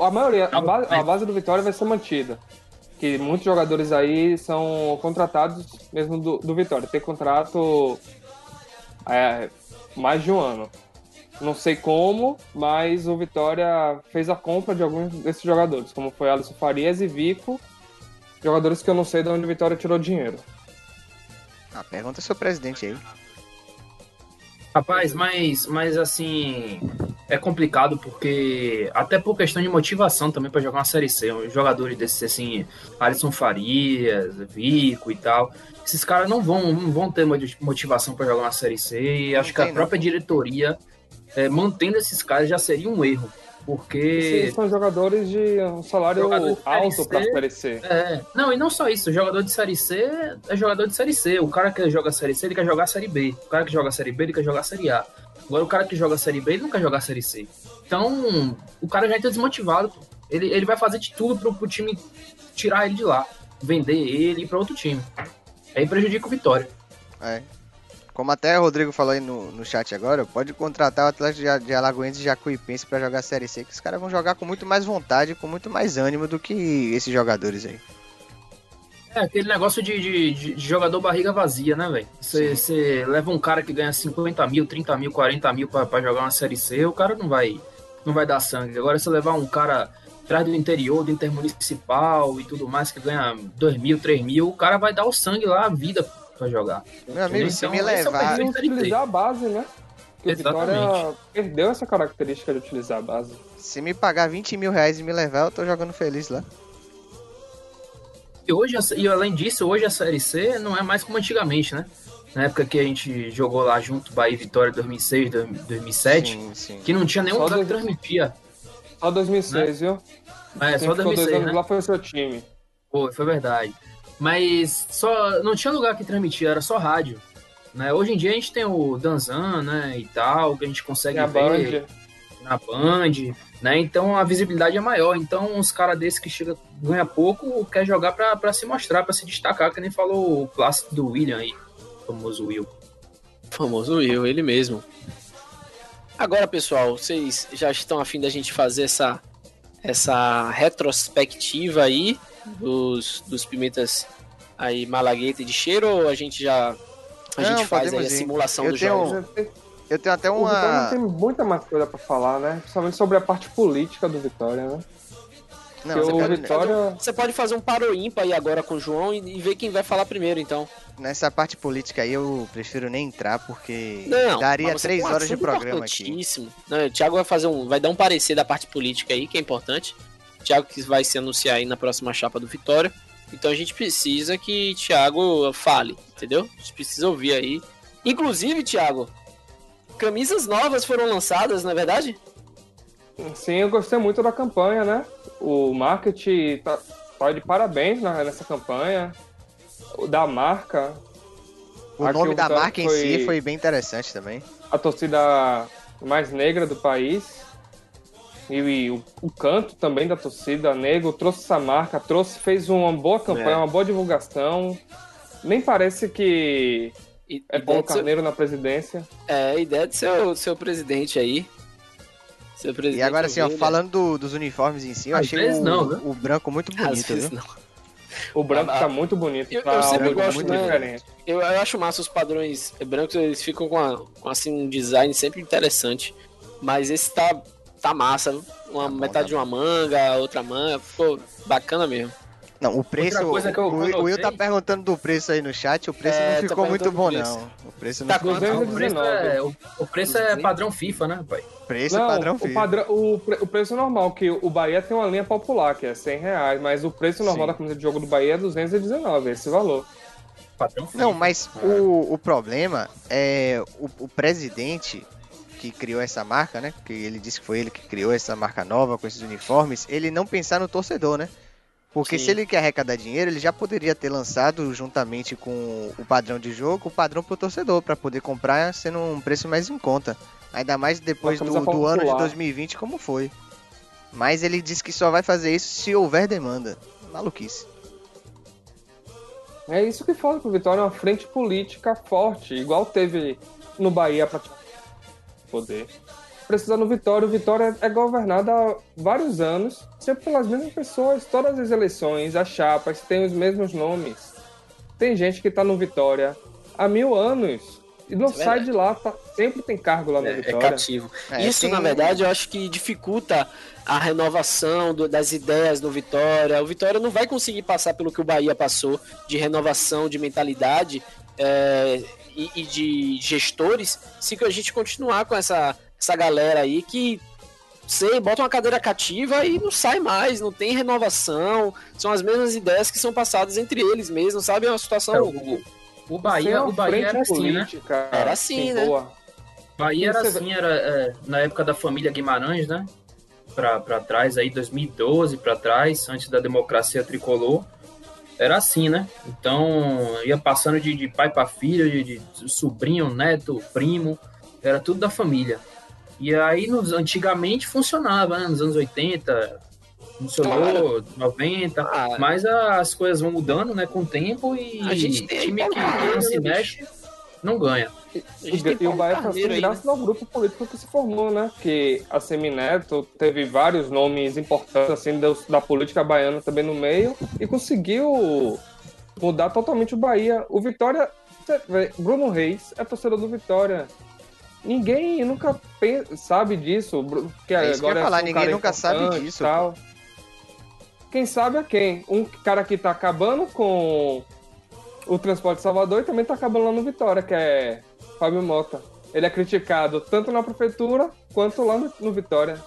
A maioria, a, Tá bom, ba- a base do Vitória vai ser mantida. Que muitos jogadores aí são contratados mesmo do, do Vitória. Tem contrato é, mais de um ano. Não sei como, mas o Vitória fez a compra de alguns desses jogadores, como foi Alisson Farias e Vico. Jogadores que eu não sei de onde o Vitória tirou dinheiro. Ah, pergunta seu presidente aí. Rapaz, mas, mas assim, é complicado porque, até por questão de motivação também pra jogar uma Série C, os jogadores desses assim, Alisson Farias, Vico e tal, esses caras não vão, não vão ter moti- motivação pra jogar uma Série C e acho que a própria diretoria, é, mantendo esses caras já seria um erro, porque... Esses são jogadores de um salário Jogador alto para. Série C. É, não, e não só isso, jogador de Série C é jogador de Série C. O cara que joga Série C, ele quer jogar Série B. O cara que joga Série B, ele quer jogar Série A. Agora, o cara que joga Série B, ele não quer jogar Série C. Então, o cara já entra desmotivado. pô. Ele, ele vai fazer de tudo pro, pro time tirar ele de lá. Vender ele pra outro time. Aí prejudica o Vitória. É. Como até o Rodrigo falou aí no, no chat agora, pode contratar o Atlético de, de Alagoense e Jacuipense pra jogar Série C, que os caras vão jogar com muito mais vontade, com muito mais ânimo do que esses jogadores aí. É aquele negócio de, de- de- jogador barriga vazia, né, velho? Você leva um cara que ganha 50 mil, 30 mil, 40 mil pra, pra jogar uma Série C, o cara não vai, não vai dar sangue. Agora, se levar um cara atrás do interior, do intermunicipal e tudo mais, que ganha 2 mil, 3 mil, o cara vai dar o sangue lá, a vida pra jogar. Meu amigo, Então, se me esse é levar. B. utilizar a base, né? Porque Vitória Exatamente. perdeu essa característica de utilizar a base. Se me pagar 20 mil reais e me levar, eu tô jogando feliz lá. E, hoje, e além disso, hoje a Série C não é mais como antigamente, né? Na época que a gente jogou lá junto, Bahia e Vitória 2006, 2007, Sim, sim. que não tinha nenhum Só lugar que transmitia. Só 2006, viu? É, Quem só ficou dois 2006, anos né? lá foi o seu time. Foi, foi verdade. Mas só não tinha lugar que transmitia, era só rádio. Né? Hoje em dia a gente tem o Danzan, né, e tal, que a gente consegue ver Band. na Band, né? Então a visibilidade é maior. Então uns caras desses que chega ganha pouco quer jogar pra, pra se mostrar, pra se destacar, que nem falou o clássico do William aí, famoso Will. Famoso Will, ele mesmo. Agora, pessoal, vocês já estão afim da gente fazer essa, essa retrospectiva aí dos, dos pimentas aí Malagueta e de cheiro ou a gente já a Não, gente faz aí a simulação Eu dos tenho- jogos? Eu tenho até O Vitória uma. tem muita mais coisa pra falar, né? Principalmente sobre a parte política do Vitória, né? Não, você o pode- Vitória. Você pode fazer um paro ímpar aí agora com o João e, e ver quem vai falar primeiro, então. Nessa parte política aí eu prefiro nem entrar porque Não, daria três um horas de programa aqui. Não, o Thiago vai fazer um, vai dar um parecer da parte política aí, que é importante. O Thiago que vai se anunciar aí na próxima chapa do Vitória. Então a gente precisa que Thiago fale, entendeu? A gente precisa ouvir aí. Inclusive, Thiago, camisas novas foram lançadas, não é verdade? Sim, eu gostei muito da campanha, né? O marketing tá, tá de parabéns na- nessa campanha. O da marca, O nome da marca em foi- si foi bem interessante também. a torcida mais negra do país. E, e o, o canto também da torcida negro trouxe essa marca, trouxe, fez uma boa campanha, É. uma boa divulgação. Nem parece que E, é Paulo de seu, Carneiro na presidência. é, a ideia de seu, seu presidente aí. Seu presidente E agora assim, ó, ovelha. falando do- dos uniformes em si, eu Às achei vezes o, não, né? o branco muito bonito, viu? não. O branco Ah, tá muito bonito. eu- eu sempre gosto, muito né? diferente. Eu, eu acho massa os padrões brancos, eles ficam com, a- com, assim, um design sempre interessante. Mas esse tá, tá massa. Uma Tá bom, metade tá de uma manga, outra manga. Ficou bacana mesmo. Não, o preço. coisa que eu o, o Will tá perguntando do preço aí no chat, o preço É, não ficou muito bom, não. O preço não Tá ficou muito O preço, é, o, o preço é padrão FIFA, né, pai? Preço é Não, padrão o, filho. padrão, o, o preço normal, que o Bahia tem uma linha popular, que é 100 reais, mas o preço normal Sim. da camisa de jogo do Bahia é 219, esse valor. Padrão FIFA. Não, mas o, o problema é o, o presidente que criou essa marca, né? Que ele disse que foi ele que criou essa marca nova com esses uniformes, ele não pensar no torcedor, né? Porque Sim. se ele quer arrecadar dinheiro, ele já poderia ter lançado juntamente com o padrão de jogo, o padrão pro torcedor, para poder comprar sendo um preço mais em conta. Ainda mais depois do, do ano de popular. 2020, como foi. Mas ele disse que só vai fazer isso se houver demanda. Maluquice. É isso que falta pro Vitória, uma frente política forte, igual teve no Bahia para poder. Precisa no Vitória, o Vitória é governado há vários anos, sempre pelas mesmas pessoas, todas as eleições, as chapas têm os mesmos nomes. Tem gente que tá no Vitória há mil anos e não Isso é sai de lá, tá- sempre tem cargo lá no É, é Vitória. cativo. É, Isso, tem- na verdade, eu acho que dificulta a renovação do- das ideias do Vitória. O Vitória não vai conseguir passar pelo que o Bahia passou de renovação de mentalidade é, e, e de gestores se a gente continuar com essa, essa galera aí que sei, bota uma cadeira cativa e não sai mais, não tem renovação, são as mesmas ideias que são passadas entre eles mesmos, sabe? É uma situação. É, o, o Bahia, uma o Bahia era assim, né? Era assim, né? boa. Bahia era assim, era é, na época da família Guimarães, né? Pra, pra trás, aí 2012 pra trás, antes da democracia tricolor. Era assim, né? Então, ia passando de, de pai pra filho, de, de sobrinho, neto, primo, era tudo da família. E aí, nos, antigamente funcionava, né? Nos anos 80, funcionou, 90, Ah, mas as coisas vão mudando, né? Com o tempo e A gente tem time que, não se mexe, não ganha. E o Bahia tá assim aí, né? graças ao grupo político que se formou, né? Que a Semineto teve vários nomes importantes assim da, da política baiana também no meio e conseguiu mudar totalmente o Bahia. O Vitória, você vê, Bruno Reis é torcedor do Vitória. Ninguém nunca sabe disso. Bru- Que É isso que eu agora ia falar, um ninguém nunca sabe disso, Tal. Quem sabe é quem? Um cara que tá acabando com o transporte de Salvador e também tá acabando lá no Vitória, que é Fábio Mota. Ele é criticado tanto na prefeitura quanto lá no, no Vitória.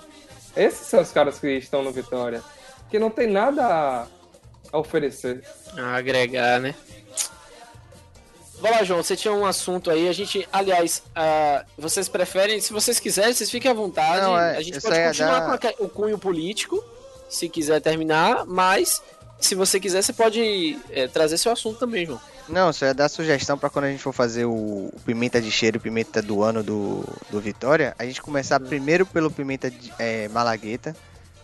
Esses são os caras que estão no Vitória. Que não tem nada a, a oferecer. a agregar, né? Vai lá, João, você tinha um assunto aí. A gente, aliás, ah, vocês preferem, se vocês quiserem, vocês fiquem à vontade. Não, é, a gente pode ia continuar dar- com a- o cunho político, se quiser terminar, mas se você quiser, você pode é, trazer seu assunto também, João. Não, só ia dar sugestão para quando a gente for fazer o, o pimenta de cheiro e pimenta do ano do, do Vitória, a gente começar primeiro pelo pimenta de, é, malagueta,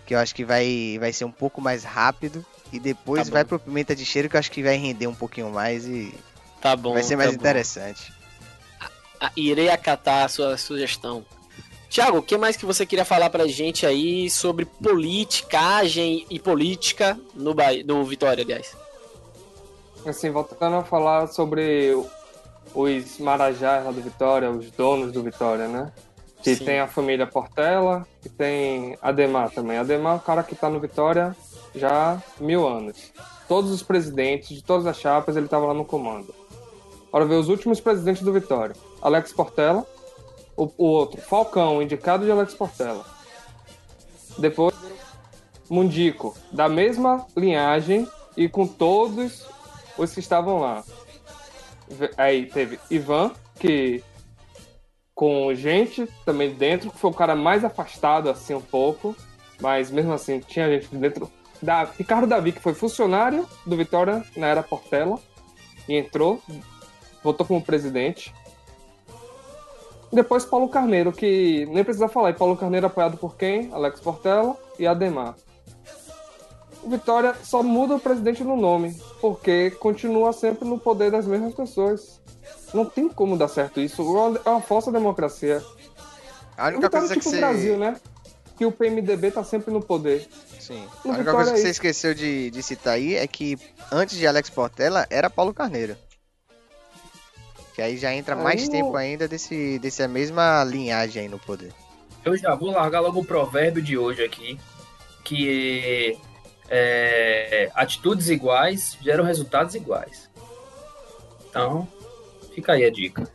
que eu acho que vai, vai ser um pouco mais rápido, e depois Tá vai pro pimenta de cheiro, que eu acho que vai render um pouquinho mais e Tá bom. vai ser mais tá interessante. Ah, irei acatar a sua sugestão. Tiago, o que mais que você queria falar pra gente aí sobre politicagem e política no, Bahia, no Vitória, aliás? Assim, voltando a falar sobre os marajás lá do Vitória, os donos do Vitória, né? Que Sim. tem a família Portela e tem Ademar também. Ademar é o cara que tá no Vitória já há mil anos. Todos os presidentes de todas as chapas, ele tava lá no comando. Bora ver os últimos presidentes do Vitória. Alex Portela, o, o outro, Falcão, indicado de Alex Portela. Depois, Mundico, da mesma linhagem e com todos os que estavam lá. Aí teve Ivan, que com gente também dentro, que foi o cara mais afastado assim um pouco, mas mesmo assim tinha gente dentro. Da, Ricardo Davi, que foi funcionário do Vitória na era Portela e entrou, votou como presidente. Depois Paulo Carneiro, que nem precisa falar, e Paulo Carneiro apoiado por quem? Alex Portela e Ademar. O Vitória só muda o presidente no nome, porque continua sempre no poder das mesmas pessoas. Não tem como dar certo isso. É uma falsa democracia. A única Vitória coisa é que tipo o você. Brasil, né? Que o PMDB tá sempre no poder. Sim. No A única Vitória coisa que é você esqueceu de, de citar aí é que antes de Alex Portela era Paulo Carneiro. Que aí já entra mais tempo ainda desse, dessa mesma linhagem aí no poder. Eu já vou largar logo o provérbio de hoje aqui, que é, atitudes iguais geram resultados iguais. Então, fica aí a dica.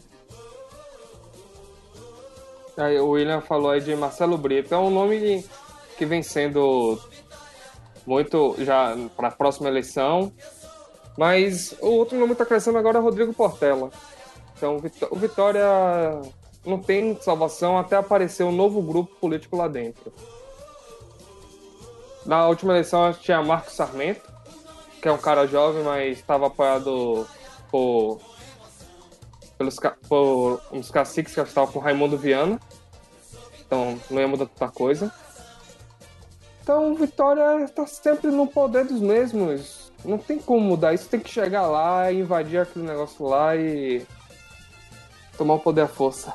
Aí o William falou aí de Marcelo Brito. É um nome que vem sendo muito já para a próxima eleição. Mas o outro nome que tá crescendo agora é Rodrigo Portela. Então o Vitó- o Vitória não tem salvação até aparecer um novo grupo político lá dentro. Na última eleição tinha Marcos Sarmento, que é um cara jovem, mas estava apoiado por pelos por uns caciques que estavam com Raimundo Viana. Então não ia mudar tanta coisa. Então Vitória está sempre no poder dos mesmos. Não tem como mudar isso, tem que chegar lá invadir aquele negócio lá e tomar o poder à força.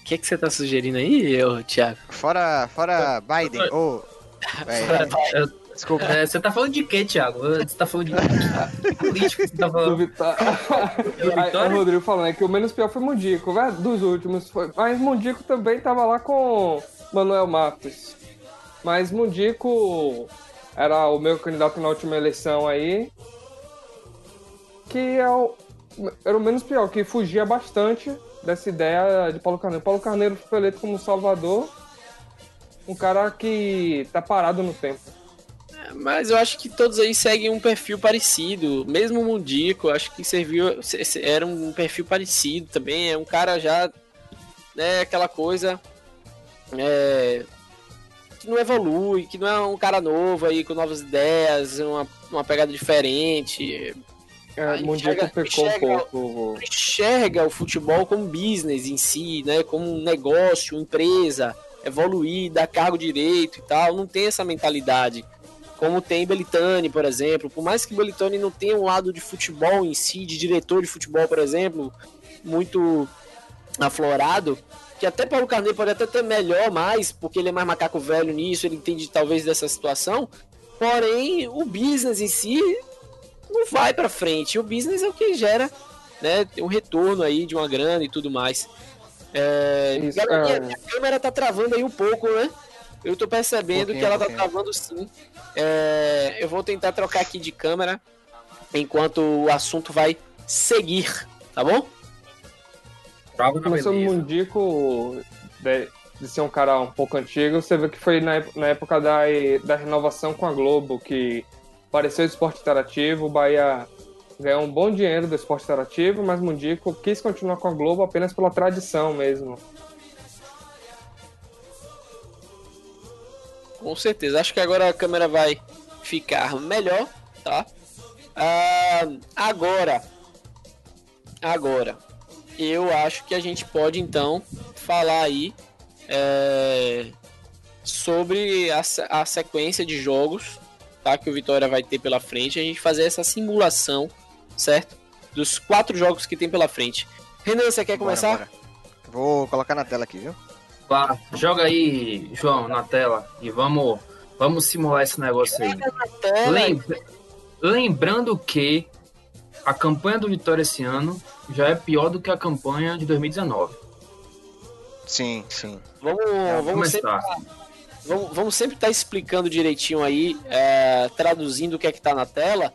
O que, que você tá sugerindo aí, ô, Tiago? Fora, fora Biden. Ô. é, desculpa. É, você tá falando de quê, Thiago? Você tá falando de que político que você tá Do falando? Vitória. Do Aí, Vitória? o Rodrigo falando é que o menos pior foi Mundico, né? Dos últimos foi. Mas Mundico também tava lá com Manuel Matos. Mas Mundico era o meu candidato na última eleição aí. Que é o, era o menos pior, que fugia bastante dessa ideia de Paulo Carneiro. Paulo Carneiro foi eleito como Salvador. Um cara que tá parado no tempo. Mas eu acho que todos aí seguem um perfil parecido. Mesmo o Mundico, acho que serviu. se- se- Era um perfil parecido também. É um cara já. Né, aquela coisa. é, que não evolui, que não é um cara novo aí, com novas ideias, uma, uma pegada diferente. É, pecou enxerga- um pouco. enxerga o futebol como business em si, né? Como um negócio, empresa, evoluir, dar cargo direito e tal. Não tem essa mentalidade. Como tem Belitani, por exemplo. Por mais que Belitani não tenha um lado de futebol em si, de diretor de futebol, por exemplo, muito aflorado, que até Paulo Carneiro pode até ter melhor mais, porque ele é mais macaco velho nisso, ele entende talvez dessa situação. Porém, o business em si não vai pra frente. O business é o que gera né, um retorno aí de uma grana e tudo mais. É, Isso, galerinha, é. minha câmera tá travando aí um pouco, né? Eu tô percebendo Pouquinho, que ela tá travando sim. É, eu vou tentar trocar aqui de câmera enquanto o assunto vai seguir, tá bom? Bravo na Começou o beleza. Mundico de, de ser um cara um pouco antigo, você vê que foi na, na época da, da renovação com a Globo, que apareceu o esporte interativo, o Bahia ganhou um bom dinheiro do esporte interativo, mas Mundico quis continuar com a Globo apenas pela tradição mesmo. Com certeza. Acho que agora a câmera vai ficar melhor, tá? Ah, agora, agora, eu acho que a gente pode então falar aí é, sobre a, a sequência de jogos tá, que o Vitória vai ter pela frente, a gente fazer essa simulação, certo? Dos quatro jogos que tem pela frente. Renan, você quer começar? Bora, bora. Vou colocar na tela aqui, viu? Vá, joga aí, João, na tela e vamos, vamos simular esse negócio aí. Lembra, lembrando que a campanha do Vitória esse ano já é pior do que a campanha de 2019. Sim, sim. Vamos, vamos começar. sempre, vamos, vamos sempre estar explicando direitinho aí, é, traduzindo o que é que tá na tela,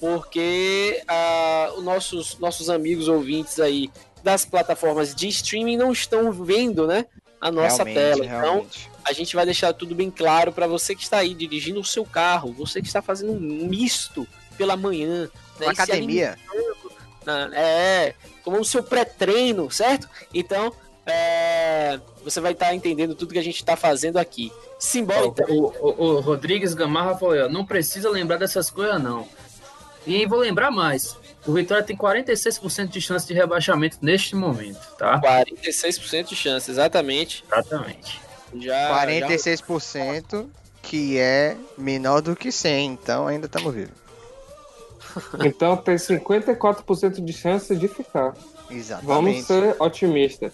porque ah, os nossos, nossos amigos ouvintes aí das plataformas de streaming não estão vendo, né, a nossa realmente, tela. Então, realmente. a gente vai deixar tudo bem claro para você que está aí dirigindo o seu carro, você que está fazendo um misto pela manhã, né, academia. na- é, como o seu pré-treino, certo? Então, é, você vai estar entendendo tudo que a gente está fazendo aqui. Simbora, então. O, o- o Rodrigues Gamarra falou: não precisa lembrar dessas coisas, não. E vou lembrar mais: o Vitória tem 46% de chance de rebaixamento neste momento, tá? 46% de chance, exatamente. Exatamente. Já, 46%, que é menor do que 100, então ainda estamos vivos. Então tem 54% de chance de ficar. Vamos Exatamente. ser otimistas.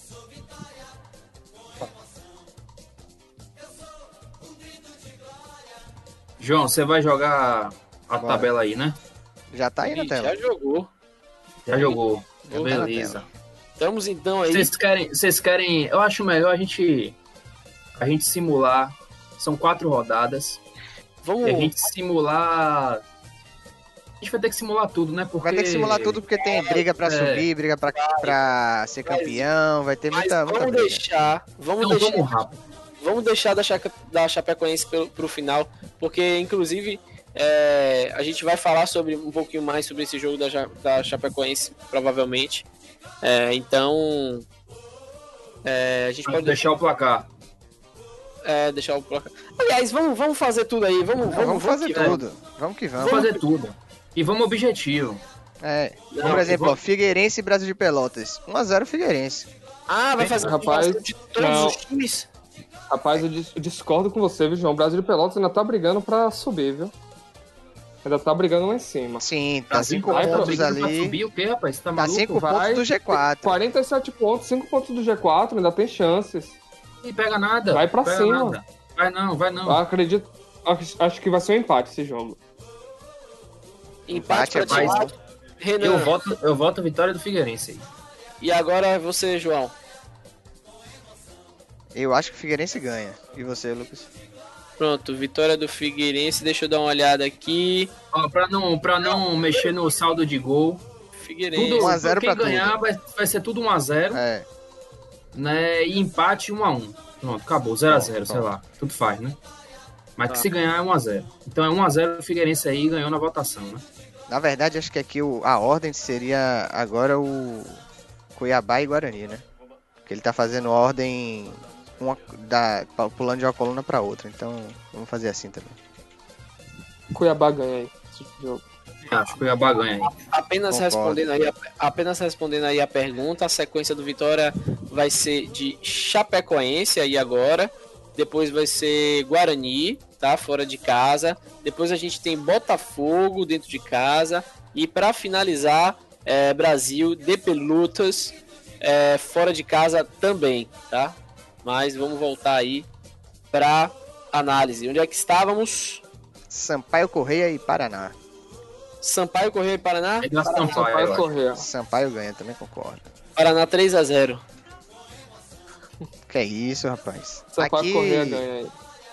João, você vai jogar a Bora. tabela aí, né? Já tá aí na tela. já jogou. Já jogou. Já Beleza. Estamos então aí. Vocês querem, vocês querem. Eu acho melhor a gente. A gente simular. São quatro rodadas. Vamos. E a gente simular. A gente vai ter que simular tudo, né? Porque... Vai ter que simular tudo porque tem briga pra é. subir, briga pra, pra ser campeão, vai ter muita vamos briga. deixar. Vamos Então deixar. vamos rápido. Vamos deixar da, Chaca, da Chapecoense pro, pro final, porque inclusive é, a gente vai falar sobre um pouquinho mais sobre esse jogo da, da Chapecoense, provavelmente. É, então é, a gente Pode pode deixar o placar. é, deixar o placar. Aliás, vamos, vamos fazer tudo aí, vamos, vamos, vamos fazer que vamos. tudo. Vamos que Vamos vamos. fazer tudo. E vamos objetivo. É. Não, Por exemplo, vamos- ó, Figueirense e Brasil de Pelotas. 1x0 Figueirense. Ah, vai fazer Rapaz, de todos não. os times. Rapaz, eu dis- eu discordo com você, viu, João? O Brasil de Pelotas ainda tá brigando pra subir, viu? Ainda tá brigando lá em cima. Sim, tá Brasil 5 vai pra pontos pra ali. subir o quê, rapaz? Você tá Tá maluco? 5 Vai. pontos do G4. 47 pontos, 5 pontos do G4, ainda tem chances. Não pega nada. Vai pra pega cima. nada. Vai não, vai não. Eu acredito. Acho, acho que vai ser um empate esse jogo. Empate Empate pra é bom. Renan. Eu voto, eu voto a vitória do Figueirense aí. E agora é você, João. Eu acho que o Figueirense ganha. E você, Lucas? Pronto, vitória do Figueirense. Deixa eu dar uma olhada aqui. Ó, pra não, pra não mexer no saldo de gol, Figueirense. tudo, 1 a 0 quem pra ganhar vai, vai ser tudo 1x0, É. né? E empate 1x1. Pronto, acabou, 0x0, sei lá. Tudo faz, né? Mas Tá. que se ganhar é 1x0. Então é 1x0 o Figueirense aí ganhou na votação, né? Na verdade, acho que aqui o, a ordem seria agora o Cuiabá e Guarani, né? Porque ele tá fazendo ordem uma, da, pulando de uma coluna pra outra. Então, vamos fazer assim também. Cuiabá ganha aí esse jogo. Acho que Cuiabá ganha aí. Apenas Concordo. respondendo, aí a, apenas respondendo aí a pergunta, a sequência do Vitória vai ser de Chapecoense aí agora, depois vai ser Guarani, tá? Fora de casa. Depois a gente tem Botafogo dentro de casa. E para finalizar, é, Brasil de Pelotas é, fora de casa também, tá? Mas vamos voltar aí para análise. Onde é que estávamos? Sampaio Correia e Paraná. Sampaio Correio e Paraná? Dá Sampaio, Sampaio correr. Sampaio ganha, também concordo. Paraná 3 a 0 Que é isso, rapaz. Sampaio Aqui, correr ganha aí.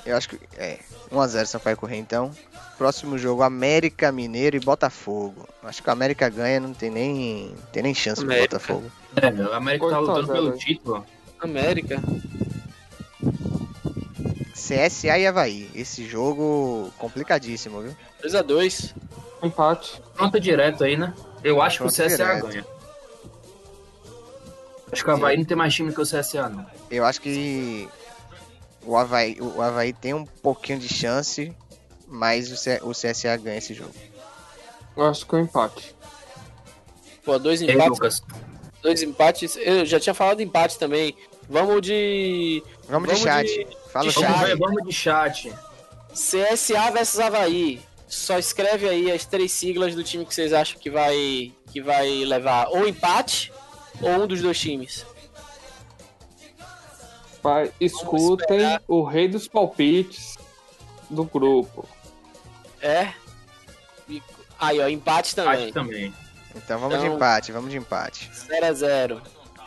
eu acho que é 1x0 Sampaio Correia, então. Próximo jogo, América Mineiro e Botafogo. Acho que o América ganha, não tem nem, tem nem chance pro. Botafogo. É, o América tá 8 a lutando 0 pelo título. América. CSA e Havaí. Esse jogo complicadíssimo, viu? 2 a 2 Empate. Pronto direto aí, né? Eu acho que o Pronto CSA direto. ganha. Acho que o Havaí não tem mais time que o CSA, não. Eu acho que o Havaí, o Havaí tem um pouquinho de chance, mas o, C- o CSA ganha esse jogo. Eu acho que é um empate. Pô, dois empates. Lucas? Dois empates. Eu já tinha falado de empate também. Vamos de Vamos, de Vamos chat. de- Fala o de chat. Vamos ver, vamos de chat. CSA versus Havaí. Só escreve aí as três siglas do time que vocês acham que vai, que vai levar ou empate ou um dos dois times. Pai, escutem o rei dos palpites do grupo. É? Aí, ó, empate também. Acho também. Então vamos de Então- empate, vamos de empate. 0x0.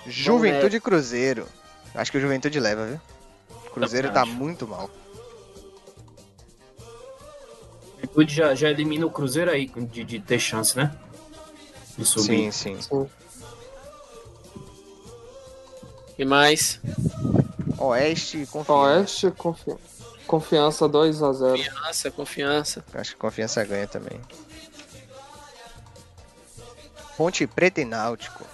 Juventude Cruzeiro. Acho que o Juventude leva, viu? O Cruzeiro tá acho. muito mal. O Juventude já, já elimina o Cruzeiro aí de, de ter chance, né? De subir. Sim, sim. Sim. E mais? Oeste, confiança. Oeste, confi... confiança 2x0. Confiança, confiança. Acho que confiança ganha também. Ponte Preta e Náutico.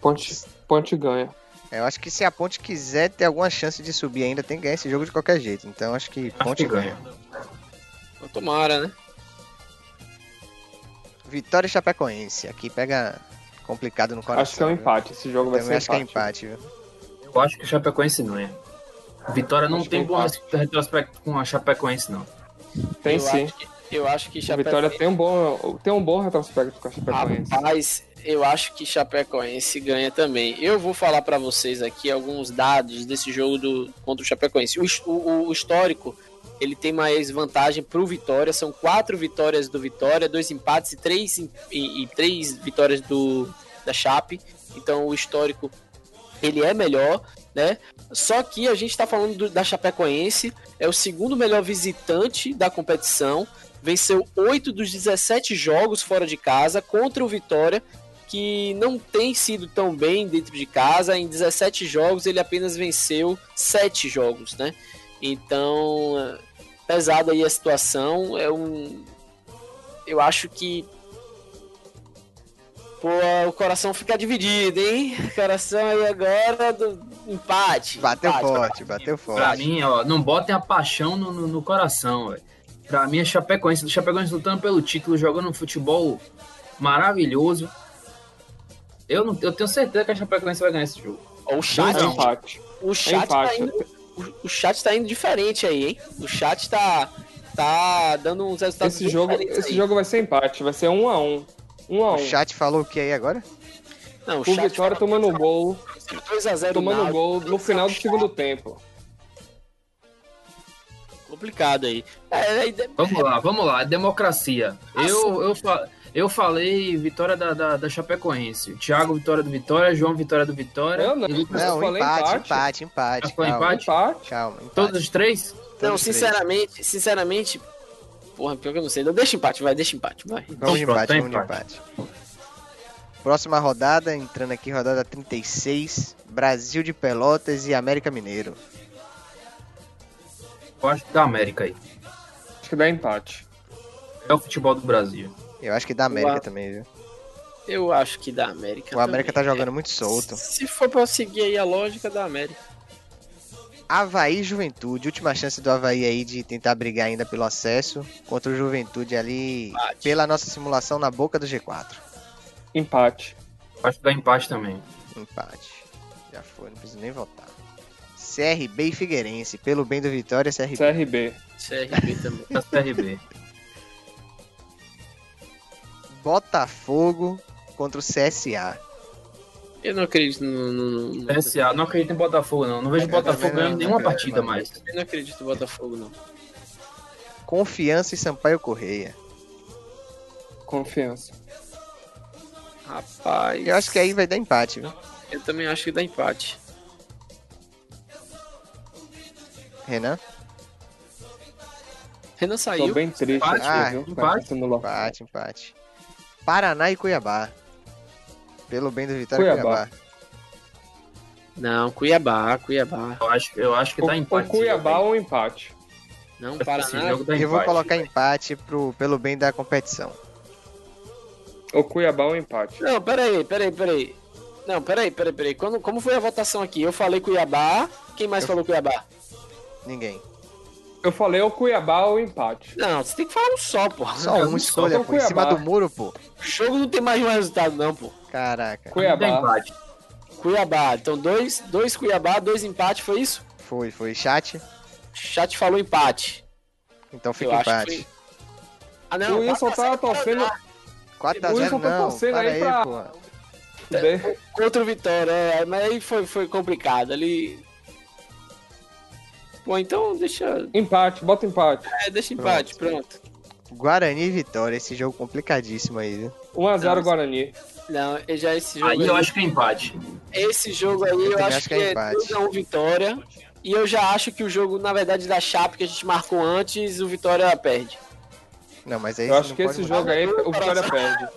Ponte, Ponte ganha. Eu acho que se a Ponte quiser ter alguma chance de subir ainda, tem que ganhar esse jogo de qualquer jeito. Então acho que Acho Ponte que ganha. ganha. Então, Tomara, né? Vitória e Chapecoense. Aqui pega complicado no coração. Acho que é um viu? empate. Esse jogo vai Também acho ser que é empate. empate, viu? Eu acho que o Chapecoense ganha. Vitória não Acho tem é bom empate. retrospecto com a Chapecoense, não. Tem eu sim. Acho que, eu acho que Chapecoense... Vitória tem um bom, tem um bom retrospecto com a Chapecoense. Rapaz, eu acho que Chapecoense ganha também. Eu vou falar pra vocês aqui alguns dados desse jogo do, contra o Chapecoense. O, o- o histórico, ele tem mais vantagem pro Vitória. São quatro vitórias do Vitória, dois empates e três, e, e três vitórias do, da Chape. Então o histórico, ele é melhor, né? Só que a gente tá falando do- da Chapecoense, é o segundo melhor visitante da competição venceu 8 dos 17 jogos fora de casa contra o Vitória, que não tem sido tão bem dentro de casa. Em 17 jogos, ele apenas venceu 7 jogos, né? Então, pesada aí a situação. É um. Eu acho que. Pô, o coração fica dividido, hein? O coração aí agora do empate. Bateu empate. forte, bateu Pra forte. mim, ó, não botem a paixão no, no, no coração, velho. Pra mim, é Chapecoense. O Chapecoense lutando pelo título, jogando um futebol maravilhoso. Eu, não, eu tenho certeza que a Chapecoense vai ganhar esse jogo. O chat, É empate. o É chat tá indo o, o chat tá indo diferente aí, hein? O chat tá, tá dando uns resultados Esse jogo, diferentes esse aí. jogo vai ser empate. Vai ser 1 a 1 1 a O 1 chat falou o que aí agora? Não, o O chat Vitória tomando gol, 2x0 tomando gol no final do segundo tempo. Complicado aí. É, é, Vamos lá, vamos lá. Democracia. Eu, eu, fa- eu falei vitória da, da, da Chapecoense. Thiago, vitória do Vitória. João, vitória do Vitória. Eu não. Lucas, Não, falei empate, empate. empate, empate. Foi calma, empate? Empate. Calma, empate. todos os três? não, Todos três. sinceramente, sinceramente, porra, pior que eu não sei. Não, deixa empate, vai, deixa empate, vai. Vamos de empate, vamos de empate. empate. Próxima rodada, entrando aqui, rodada 36. Brasil de Pelotas e América Mineiro. Eu acho que da América aí. Acho que dá empate. É o futebol do Brasil. Eu acho que da América também, viu? Eu acho que da América. O América tá também. jogando muito solto. Se for pra eu seguir aí a lógica da América. Havaí e Juventude, última chance do Havaí aí de tentar brigar ainda pelo acesso contra o Juventude ali Empate. pela nossa simulação na boca do G4. Empate. Acho que dá empate também. Empate. Já foi, não preciso nem votar. CRB e Figueirense, pelo bem do Vitória, CRB. CRB. CRB também. CRB. Botafogo contra o CSA. Eu não acredito no. no, no- CSA, não acredito em Botafogo, não. Não vejo Eu Botafogo ganhando não nenhuma partida mais. Eu não acredito no Botafogo, não. Confiança e Sampaio Correia. Confiança. Rapaz. Eu acho que aí vai dar empate, viu? Eu também acho que dá empate. Renan? Renan Tô saiu. bem triste Empate, aqui, viu? empate. Vai, no local. Empate, empate. Paraná e Cuiabá. Pelo bem do Vitória Cuiabá. Cuiabá. Não, Cuiabá, Cuiabá. Eu acho, eu acho que O, dá o empate. Cuiabá ou empate? Não, Esse Paraná. jogo dá Eu vou empate. colocar empate pro, pelo bem da competição. O Cuiabá ou empate? Não, peraí, peraí, peraí. Não, peraí, peraí, peraí. Quando, como foi a votação aqui? Eu falei Cuiabá. Quem mais Eu- falou Cuiabá? Ninguém. Eu falei o Cuiabá ou o empate. Não, você tem que falar um só, pô. Só É, uma só escolha, com pô. Em cima do muro, pô. O jogo não tem mais um resultado, não, pô. Caraca. Cuiabá. empate. Cuiabá. Então, dois, dois Cuiabá, dois empate, foi isso? Foi, foi. Chat. Chat falou empate. Então Eu fica que empate. foi. Ah, não. O Wilson quatro a tá zero torcendo 4x0 O Wilson tá não. torcendo Para aí pra- pô. Contra o Vitória, é, mas aí foi, foi complicado. Ali. Pô, então deixa. empate, bota empate. É, deixa empate, pronto. Guarani e Vitória. Esse jogo complicadíssimo aí, viu? 1x0 Nossa. Guarani. Não, eu já esse jogo. Aí eu acho que é empate. Esse jogo aí eu, também acho, acho que que é é empate. 2x1 Vitória. E eu já acho que o jogo, na verdade, da Chape que a gente marcou antes, o Vitória perde. Não, mas aí Eu acho que esse mudar. jogo aí o Vitória perde.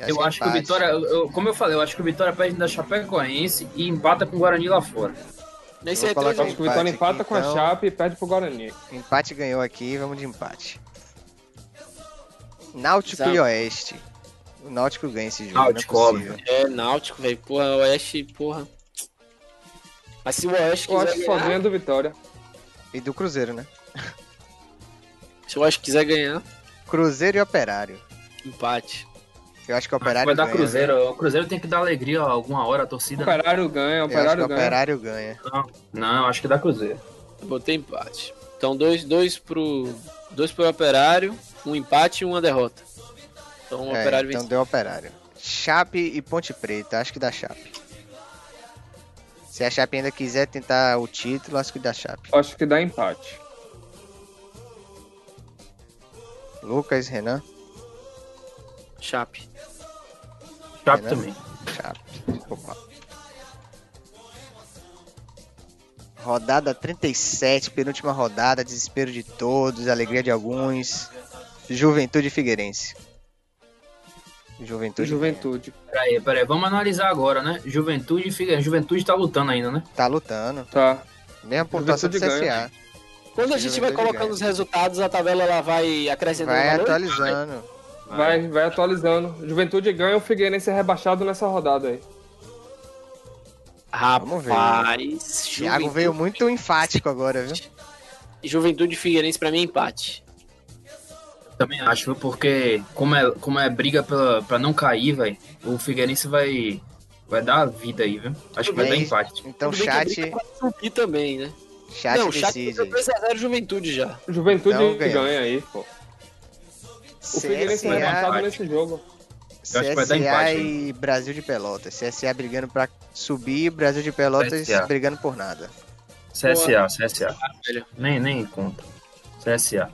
Eu acho que o empate. Vitória, eu- eu- como eu falei, eu acho que o Vitória perde da Chapecoense e empata com o Guarani lá fora. Nesse Vou é colocar Eu 3 acho que o Vitória Empate empata aqui, com a então. Chape e perde pro Guarani. Empate ganhou aqui, vamos de empate. Náutico Exato. e Oeste. O Náutico ganha esse jogo, Náutico, não é possível. É, Náutico, velho. Porra, o Oeste, porra. Mas se o Oeste quiser acho que só ganhar, ganha do Vitória. E do Cruzeiro, né? se o Oeste quiser ganhar, Cruzeiro e Operário. empate. Eu acho que o Operário vai dar ganha. Cruzeiro. O Cruzeiro tem que dar alegria ó, alguma hora à torcida. né? Operário ganha, Eu acho que Operário o ganha. Operário ganha. Não, não, acho que dá Cruzeiro. Eu botei empate. Então, dois, dois pro. Dois pro Operário, um empate e uma derrota. Então o É, Operário então vence. deu Operário. Chape e Ponte Preta. Acho que dá Chape. Se a Chape ainda quiser tentar o título, acho que dá Chape. Acho que dá empate. Lucas, Renan, Chape. Chape né? também. Chape. Opa. Rodada 37, penúltima rodada, desespero de todos, alegria de alguns. Juventude Figueirense. Juventude. Juventude. Peraí, peraí, vamos analisar agora, né? Juventude e Figueirense. Juventude tá lutando ainda, né? Tá lutando. Tá. Mesma pontuação do CSA. Quando a gente vai Juventude colocando ganha. os resultados, a tabela ela vai acrescentando Vai valor? atualizando. Vai, vai atualizando. Juventude ganha, o Figueirense é rebaixado nessa rodada aí. Vamos ver. Rapaz, Thiago veio muito enfático agora, viu? Juventude e Figueirense pra mim é empate. Também acho, viu? Porque como é, como é briga pela, pra não cair, velho, o Figueirense vai, vai dar a vida aí, viu? Acho que vai E dar aí, empate. Então Tudo bem que a chat, vai subir também, né? chat não, o chat decide. deu 2x0 Juventude já. Juventude Então, ganha aí, pô. O Figueirense CSA, rebaixado nesse jogo. Eu acho que vai dar empate, e Brasil de Pelotas. CSA brigando pra subir, Brasil de Pelotas CSA. brigando por nada. CSA, CSA. velho. Nem, nem conta. CSA.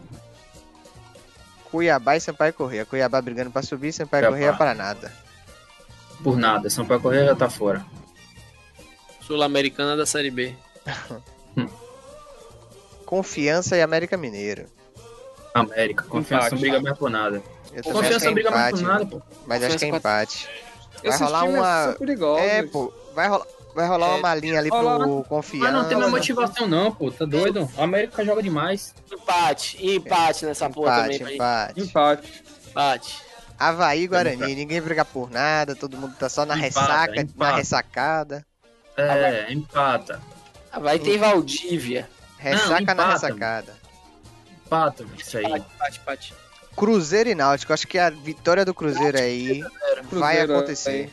Cuiabá e Sampaio Correia. Cuiabá brigando pra subir, Sampaio Cuiabá. Correia para nada. Por nada. São Paulo Correia já tá fora. Sul-Americana da Série B. Confiança e América Mineiro. América. Confiança Empate. não briga mais por nada. Confiança não é briga mais por empate, nada, pô. mas acho que é empate. Vai Esses rolar uma-. É, pô, vai rolar, vai rolar É. uma malinha ali Rolar- pro Confiança. Mas não tem mais motivação não, pô. Tá doido? A América joga demais. Empate. Empate nessa porra também. Empate, empate. Empate. Empate. Havaí e Guarani, Empate. ninguém briga por nada, todo mundo tá só na Empata, ressaca, na ressacada. É, empata. Vai ter Valdívia. Ressaca na empata, ressacada. Empata, isso aí. Empate, empate, empate. Cruzeiro e Náutico, acho que a vitória do Cruzeiro aí vai Cruzeiro acontecer. aí.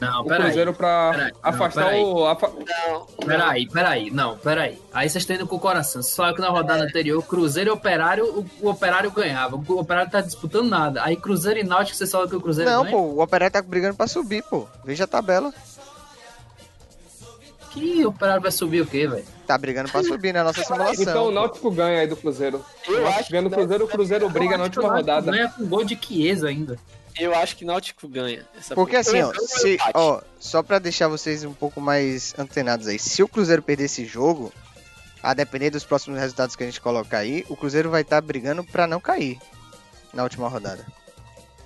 Não, O peraí. Cruzeiro pra Peraí, afastar peraí. o. afa- Não, Peraí, peraí. Não, peraí. Aí vocês estão indo com o coração. Só que na rodada anterior, Cruzeiro e Operário, o, o Operário ganhava. O Operário tá disputando nada. Aí Cruzeiro e Náutico, você fala que o Cruzeiro Não, ganha? pô, o Operário tá brigando pra subir, pô. Veja a tabela. Que Operário vai subir o quê, velho? Tá brigando pra subir na nossa simulação. Então o. Náutico ganha aí do Cruzeiro. Eu acho Ganhando o que Cruzeiro, o Cruzeiro briga na última rodada. Ganha com gol de Chiesa ainda. eu acho que Náutico ganha. Essa Porque assim, ó, Eu- eu- se, empate. ó, só pra deixar vocês um pouco mais antenados aí, se o Cruzeiro perder esse jogo, a depender dos próximos resultados que a gente colocar aí, o Cruzeiro vai estar brigando pra não cair na última rodada.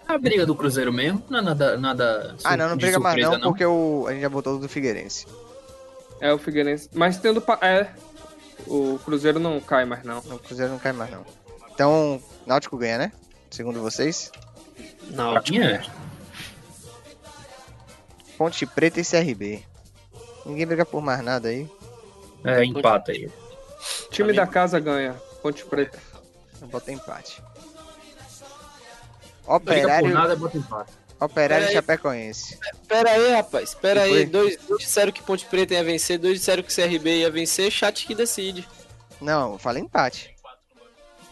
A briga do Cruzeiro mesmo, não é nada. nada ah, não, não briga mais surpresa, não, porque o, a gente já botou o do Figueirense. É o Figueirense. Mas tendo. pa- É. O Cruzeiro não cai mais, não. Não, o Cruzeiro não cai mais não. Então, Náutico ganha, né? Segundo vocês. Náutico. é. Ponte Preta e CRB. Ninguém briga por mais nada aí. É, empata aí. Time da casa ganha. Ponte Preta. Botei empate. Briga por Operário, nada, bota empate. Operário aí. Chapecoense. Pera aí, rapaz. Pera aí. Dois, dois disseram que Ponte Preta ia vencer, dois disseram que CRB ia vencer, chat que decide. Não, eu falei empate.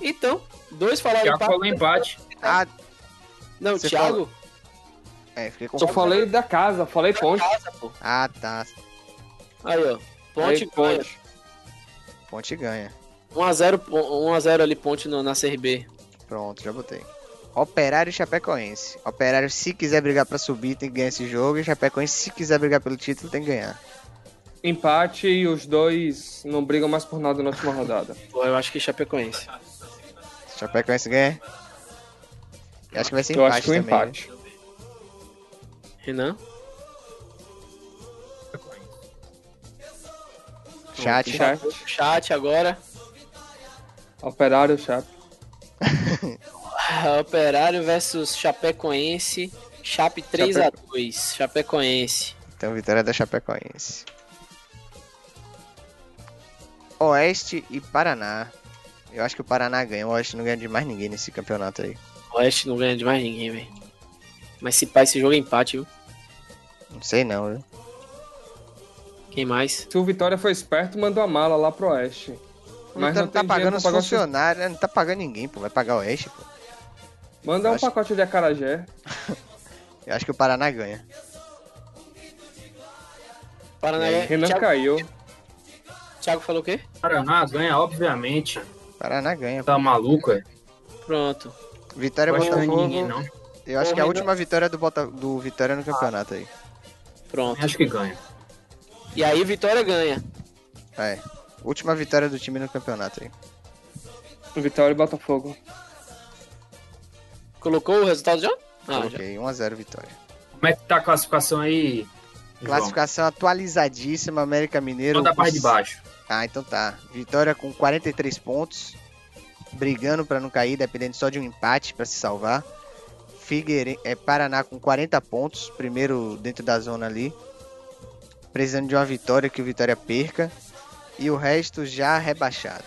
Então, dois falaram Thiago empate. falou empate. Ah, Não, Você Thiago. é, fiquei com Só falei da casa, falei ponte. Casa, pô. Ah, tá. Aí, ó. Ponte, Aí, ponte. Ponte ganha. 1x0 1x0 ali, Ponte no- na CRB. Pronto, já botei. Operário e Chapecoense. Operário, se quiser brigar pra subir, tem que ganhar esse jogo. E Chapecoense, se quiser brigar pelo título, tem que ganhar. Empate e os dois não brigam mais por nada na última rodada. Pô, eu acho que Chapecoense. Chapecoense ganha. Eu acho que vai ser Eu empate acho que o também. né? empate. Renan? Chat. Chat. Chat agora. Operário, chape. Ah, Operário versus Chapecoense. Chape 3x2. Chapecoense. Então, vitória da Chapecoense. Oeste e Paraná. Eu acho que o Paraná ganha. O Oeste não ganha de mais ninguém nesse campeonato aí. Oeste não ganha de mais ninguém, velho. Mas se pá, esse jogo é empate, viu? Não sei não, viu? Quem mais? Se o Vitória foi esperto, mandou a mala lá pro Oeste. Mas Mas não, não tá pagando os- funcionários, né? não tá pagando ninguém, pô. Vai pagar o Oeste, pô. Manda um Acho- pacote de acarajé. Eu acho que o Paraná ganha. Paraná aí, ganha. Renan Thiago, caiu. Thiago falou o quê? Paraná ganha, obviamente. Paraná ganha. Tá maluco, é? Pronto. Vitória Não Botafogo. ninguém, não. Eu acho Ô, que é a última vitória do, Bota... do Vitória no campeonato aí. Pronto. Acho que ganha. E aí, Vitória ganha. É. Última vitória do time no campeonato aí. Vitória e Botafogo. Colocou o resultado já? Ah, já. Coloquei 1x0 vitória. Como é que tá a classificação aí? João? Classificação atualizadíssima, América Mineiro. Só da parte de baixo. Ah, então tá. Vitória com 43 pontos. Brigando pra não cair, dependendo só de um empate pra se salvar. Figueirense, é, Paraná com 40 pontos, primeiro dentro da zona ali. Precisando de uma vitória que o Vitória perca. E o resto já rebaixado.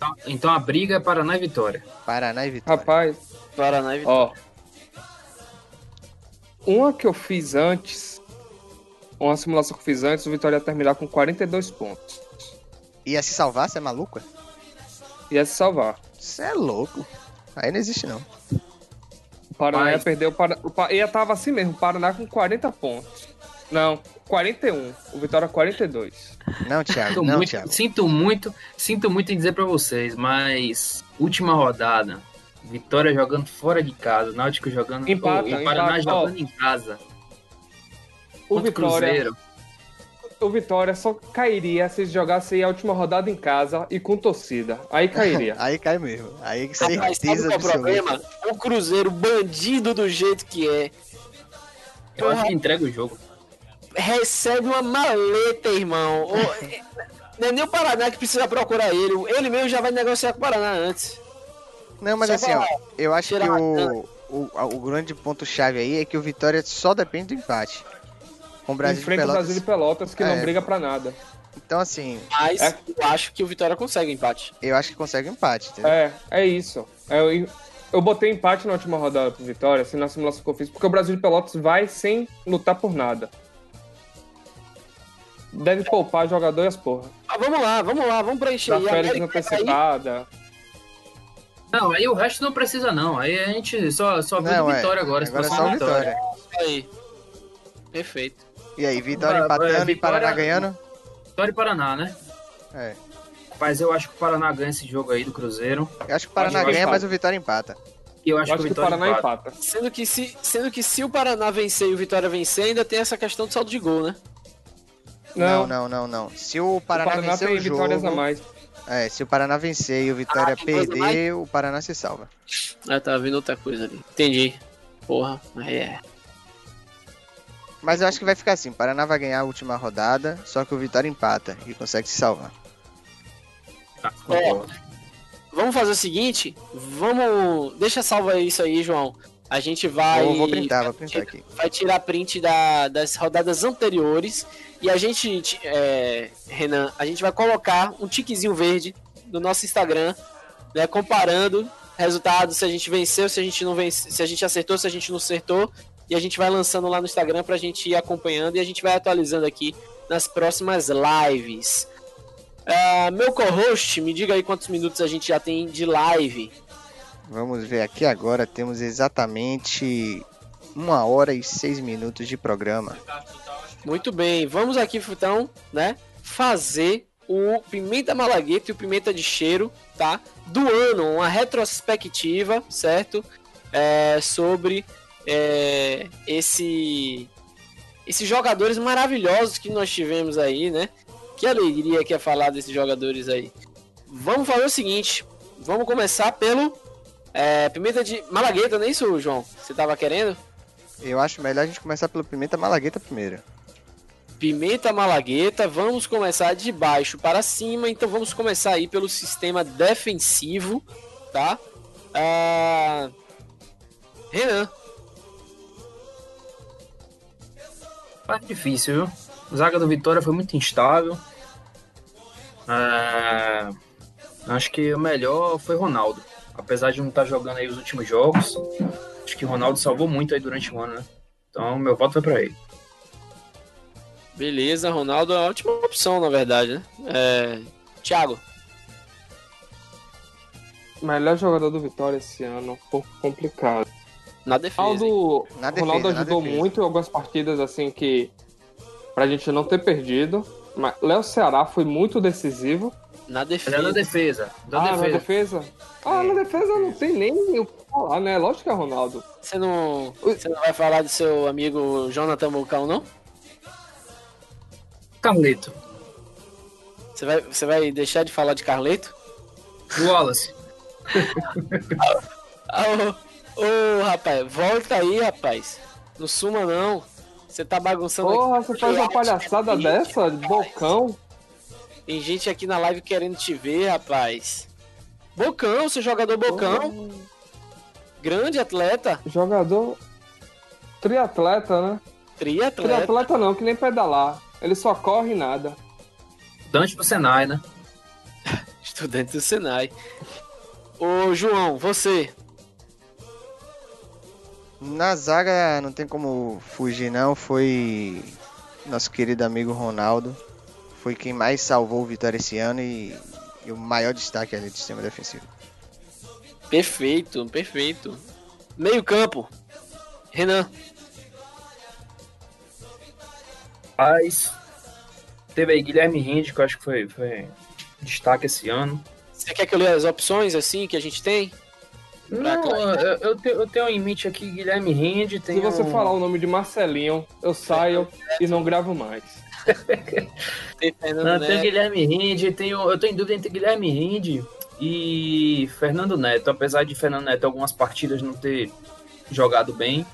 Então, então a briga é Paraná e Vitória. Paraná e Vitória. Rapaz, Paraná e Vitória. ó. Uma que eu fiz antes. Uma simulação que eu fiz antes, o Vitória ia terminar com 42 pontos. Ia se salvar, você é maluco? Ia se salvar. Você é louco. Aí não existe não. O Paraná Mas- ia perder o Paraná. O Pa- ia tava assim mesmo, o Paraná com 40 pontos. Não, 41. O Vitória 42. Não, Thiago. Sinto Não, muito, Thiago. sinto muito, sinto muito em dizer pra vocês, mas última rodada, Vitória jogando fora de casa, Náutico jogando Empata, e Paraná empata. jogando em casa. O Vitória, Cruzeiro. o Vitória só cairia se jogasse a última rodada em casa e com torcida. Aí cairia. Aí cai mesmo. Aí Rapaz, sabe certeza qual é o problema? O Cruzeiro, bandido do jeito que é, Eu acho que entrega o jogo. Recebe uma maleta, irmão. O- Não é nem o Paraná que precisa procurar ele. Ele mesmo já vai negociar com o Paraná antes. Não, mas Só assim, ó, eu acho que o, o, o grande ponto-chave aí é que o Vitória só depende do empate. Com o Brasil de Enfrenta o Pelotas. Brasil de Pelotas, que É. não briga pra nada. Então, assim, Mas É. eu acho que o Vitória consegue o empate. eu acho que consegue empate, entendeu? É, é isso. É, Eu, eu botei empate na última rodada pro Vitória, assim, na simulação que eu fiz, porque o Brasil de Pelotas vai sem lutar por nada. Deve poupar jogador e as porra. Ah, vamos lá, vamos lá, vamos preencher. Da férias antecipada. Não, aí o resto não precisa não. Aí a gente só, só Não, do é. Vitória agora. Agora é só o da Vitória. Aí. Perfeito. E aí, Vitória vai, empatando e Vitória- Paraná ganhando? Vitória e Paraná, né? É. Mas eu acho que o Paraná ganha esse jogo aí do Cruzeiro. Eu acho que o Paraná Acho que ganha, empata. mas o Vitória empata. E eu Eu acho, acho que que o o Vitória Paraná empata. empata. Sendo que, se, sendo que se o Paraná vencer e o Vitória vencer, ainda tem essa questão de saldo de gol, né? Não, Não, não, não. Se o o Paraná, Paraná vencer tem o jogo, vitórias a mais. é, se o Paraná vencer e o Vitória Ah, perder, o Paraná se salva. Ah, tá vindo outra coisa ali. Entendi. Porra, aí é. Mas eu acho que vai ficar assim, o Paraná vai ganhar a última rodada, só que o Vitória empata e consegue se salvar. Tá, concordo. Vamos fazer o seguinte, vamos. Deixa salva isso aí, João. A gente vai. Vou, vou printar, vou printar aqui. Vai tirar print da, das rodadas anteriores. E a gente, é, Renan, a gente vai colocar um tiquezinho verde no nosso Instagram, né? Comparando resultados, se a gente venceu, se a gente não venceu, se a gente acertou, se a gente não acertou. E a gente vai lançando lá no Instagram pra gente ir acompanhando e a gente vai atualizando aqui nas próximas lives. Uh, meu co-host, me diga aí quantos minutos a gente já tem de live. Vamos ver aqui agora, temos exatamente uma hora e seis minutos de programa. Muito bem, vamos aqui então, né, fazer o Pimenta Malagueta e o Pimenta de Cheiro, tá? Do ano, uma retrospectiva, certo? É, sobre é, esse esses jogadores maravilhosos que nós tivemos aí, né? Que alegria que é falar desses jogadores aí. Vamos fazer o seguinte, vamos começar pelo é, pimenta de malagueta, não é isso, João? Você tava querendo? Eu acho melhor a gente começar pelo pimenta malagueta primeiro. Pimenta malagueta, vamos começar de baixo para cima, então vamos começar aí pelo sistema defensivo, tá? Ah... Renan. Parte difícil, viu? Zaga do Vitória foi muito instável. Ah... Acho que o melhor foi Ronaldo apesar de não estar tá jogando aí os últimos jogos, acho que Ronaldo salvou muito aí durante o ano, né? Então, meu voto foi para ele. Beleza, Ronaldo é uma ótima opção, na verdade, né? É... Thiago. Melhor jogador do Vitória esse ano, um pouco complicado. Na defesa. Ronaldo, na defesa, Ronaldo ajudou muito em algumas partidas assim que pra gente não ter perdido. Mas Léo Ceará foi muito decisivo. Na defesa. na defesa. Na ah, defesa. na defesa? Ah, na defesa não tem nem o que falar, né? Lógico que é Ronaldo. Você não, você não vai falar do seu amigo Jonathan Bulcão, não? Carleto. Você vai, você vai deixar de falar de Carleto? Wallace. Ô, oh, oh, rapaz, volta aí, rapaz. Não suma, não. Você tá bagunçando Porra, aqui. você faz uma palhaçada dessa? De bocão? Tem gente aqui na live querendo te ver, rapaz. Bocão, seu jogador Bocão. Oh. Grande atleta. Jogador. Triatleta, né? Triatleta. Triatleta não, que nem pedalar. Ele só corre e nada. Estudante do Senai, né? Estudante do Senai. Ô, João, você. Na zaga não tem como fugir não, foi nosso querido amigo Ronaldo foi quem mais salvou o Vitória esse ano e, e o maior destaque ali do sistema defensivo. Perfeito, perfeito. Meio campo. Renan. Paz. Teve aí Guilherme Rinde, que eu acho que foi, foi destaque esse ano. Você quer que eu leia as opções assim que a gente tem? Não, eu, eu, tenho, eu tenho em mente aqui Guilherme Rinde. Se você um... falar o nome de Marcelinho, eu saio e não gravo mais tem Fernando Não, Neto. Tem Guilherme Rinde, tenho, eu tô em dúvida entre Guilherme Rinde e Fernando Neto, apesar de Fernando Neto algumas partidas não ter jogado bem,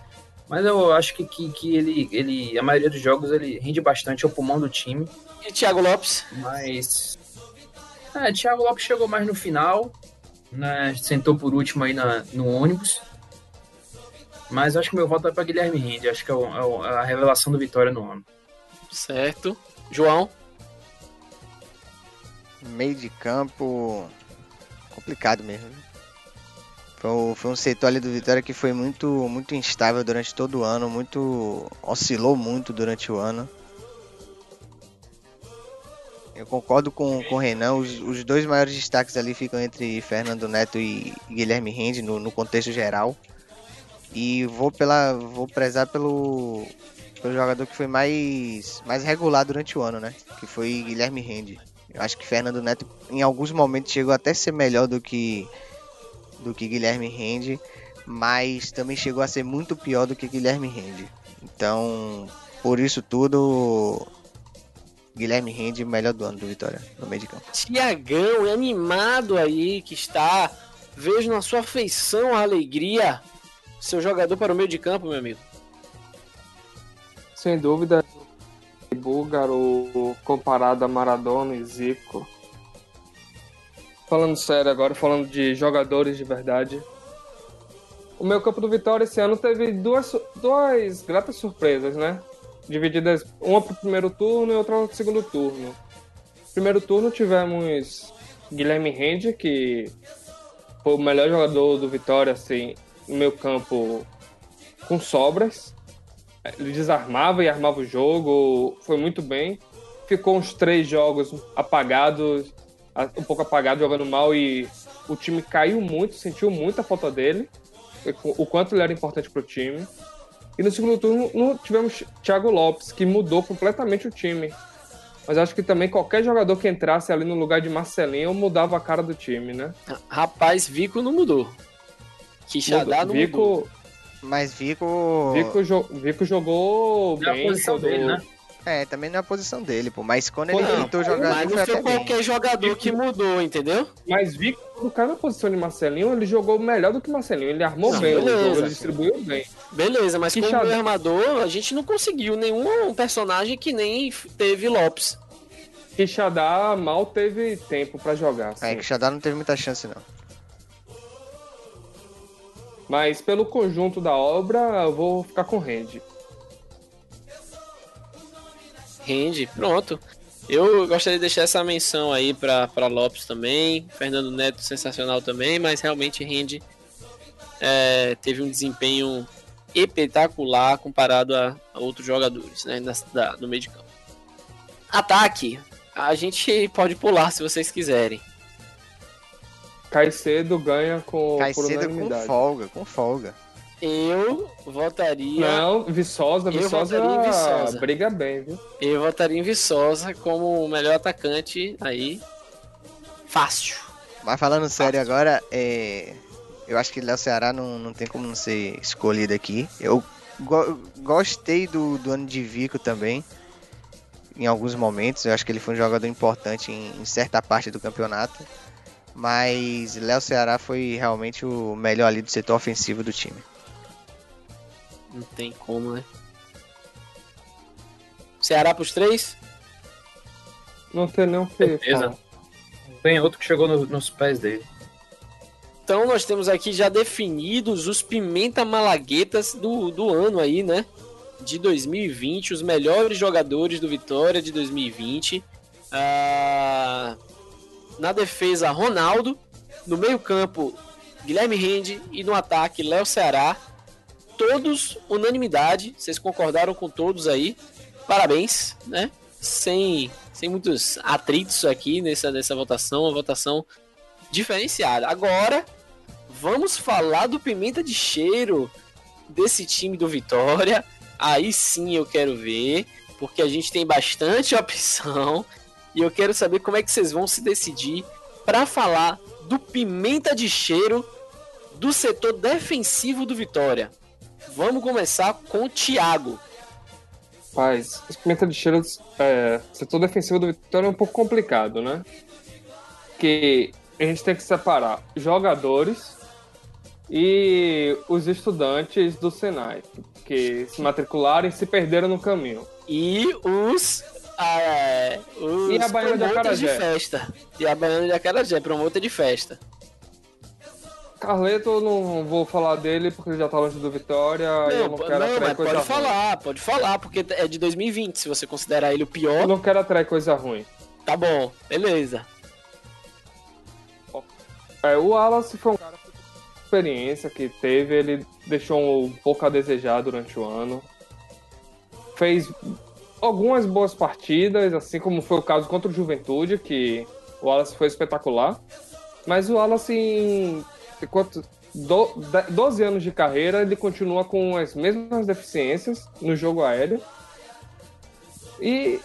mas eu acho que, que, que ele, ele, a maioria dos jogos, ele rende bastante ao pulmão do time. E Thiago Lopes? Mas. É, Thiago Lopes chegou mais no final, né? Sentou por último aí na, no ônibus. Mas acho que meu voto é para Guilherme Rinde, acho que é, o, é, a revelação do Vitória no ano. Certo. João? Meio de campo. complicado mesmo. Foi, um setor ali do Vitória que foi muito, muito instável durante todo o ano, muito. oscilou muito durante o ano. Eu concordo com, com o Renan, os, os dois maiores destaques ali ficam entre Fernando Neto e Guilherme Rende no, no contexto geral. E vou pela. vou prezar pelo, foi o jogador que foi mais, mais regular durante o ano, né? Que foi Guilherme Rende. Eu acho que Fernando Neto, em alguns momentos, chegou até a ser melhor do que, do que Guilherme Rende, mas também chegou a ser muito pior do que Guilherme Rende. Então, por isso tudo, Guilherme Rende, melhor do ano do Vitória, no meio de campo. Tiagão, animado aí, que está. Vejo na sua feição a alegria. Seu jogador para o meio de campo, meu amigo sem dúvida, búlgaro comparado a Maradona e Zico. Falando sério agora, falando de jogadores de verdade, o meu campo do Vitória esse ano teve duas, duas gratas surpresas, né? Divididas uma pro primeiro turno e outra pro segundo turno. Primeiro turno tivemos Guilherme Rende, que foi o melhor jogador do Vitória, assim, no meu campo com sobras. Ele desarmava e armava o jogo, foi muito bem. Ficou uns três jogos apagados, um pouco apagado, jogando mal e o time caiu muito, sentiu muito a falta dele, o quanto ele era importante para o time. E no segundo turno tivemos Thiago Lopes, que mudou completamente o time. Mas acho que também qualquer jogador que entrasse ali no lugar de Marcelinho mudava a cara do time, né? Rapaz, Vico não mudou. Quixadá não Vico, mudou. Mas Vico. Vico, jo Vico jogou é bem. A posição dele, né? É, também não é a posição dele, pô. Mas quando ele tentou jogar. Mas não foi qualquer bem. jogador que mudou, entendeu? Mas Vico, no cara na posição de Marcelinho, ele jogou melhor do que Marcelinho. Ele armou não, bem beleza, jogo, ele distribuiu bem. Beleza, mas como armador, a gente não conseguiu nenhum personagem que nem teve Lopes. Quixadá mal teve tempo para jogar. Assim. É, Quixadá não teve muita chance, não. Mas pelo conjunto da obra, eu vou ficar com Rende. Rende, pronto. Eu gostaria de deixar essa menção aí para Lopes também. Fernando Neto, sensacional também, mas realmente Rende é, teve um desempenho espetacular comparado a, a outros jogadores né, na, da, no meio de campo. Ataque, a gente pode pular se vocês quiserem. Caicedo ganha com Caicedo com folga, com folga. Eu votaria. Não, Viçosa, Viçosa, Viçosa briga bem, viu? Eu votaria em Viçosa como o melhor atacante aí. Fácil. Mas falando Fácil. sério agora, é... eu acho que Léo Ceará não, não tem como não ser escolhido aqui. Eu go gostei do, do ano de Vico também. Em alguns momentos, eu acho que ele foi um jogador importante em, em certa parte do campeonato. Mas Léo Ceará foi realmente o melhor ali do setor ofensivo do time. Não tem como, né? Ceará pros três? Não tem nem o que Tem outro que chegou no, nos pés dele. Então nós temos aqui já definidos os pimenta malaguetas do, do ano aí, né? De 2020, os melhores jogadores do Vitória de 2020. Ah, na defesa, Ronaldo. No meio-campo, Guilherme Rende. E no ataque, Léo Ceará. Todos unanimidade. Vocês concordaram com todos aí. Parabéns, né? Sem, sem muitos atritos aqui nessa, nessa votação. Uma votação diferenciada. Agora, vamos falar do pimenta de cheiro desse time do Vitória. Aí sim eu quero ver, porque a gente tem bastante opção. E eu quero saber como é que vocês vão se decidir para falar do pimenta de cheiro do setor defensivo do Vitória. Vamos começar com o Thiago. Paz, esse pimenta de cheiro, é, setor defensivo do Vitória é um pouco complicado, né? Que a gente tem que separar jogadores e os estudantes do Senai, que se matricularam e se perderam no caminho. E os é, os e a Baiana de Acarajé. de festa. E a Baiana de Acarajé, promotor de festa. Carleto, eu não vou falar dele porque ele já tá longe do Vitória. Não, eu não quero não, mas pode ruim. falar, pode falar, porque é de 2020, se você considerar ele o pior. Eu não quero atrair coisa ruim. Tá bom, beleza. É, o Wallace foi um cara com experiência que teve, ele deixou um pouco a desejar durante o ano. Fez algumas boas partidas, assim como foi o caso contra o Juventude, que o Wallace foi espetacular. Mas o Wallace, quanto, 12 anos de carreira, ele continua com as mesmas deficiências no jogo aéreo. E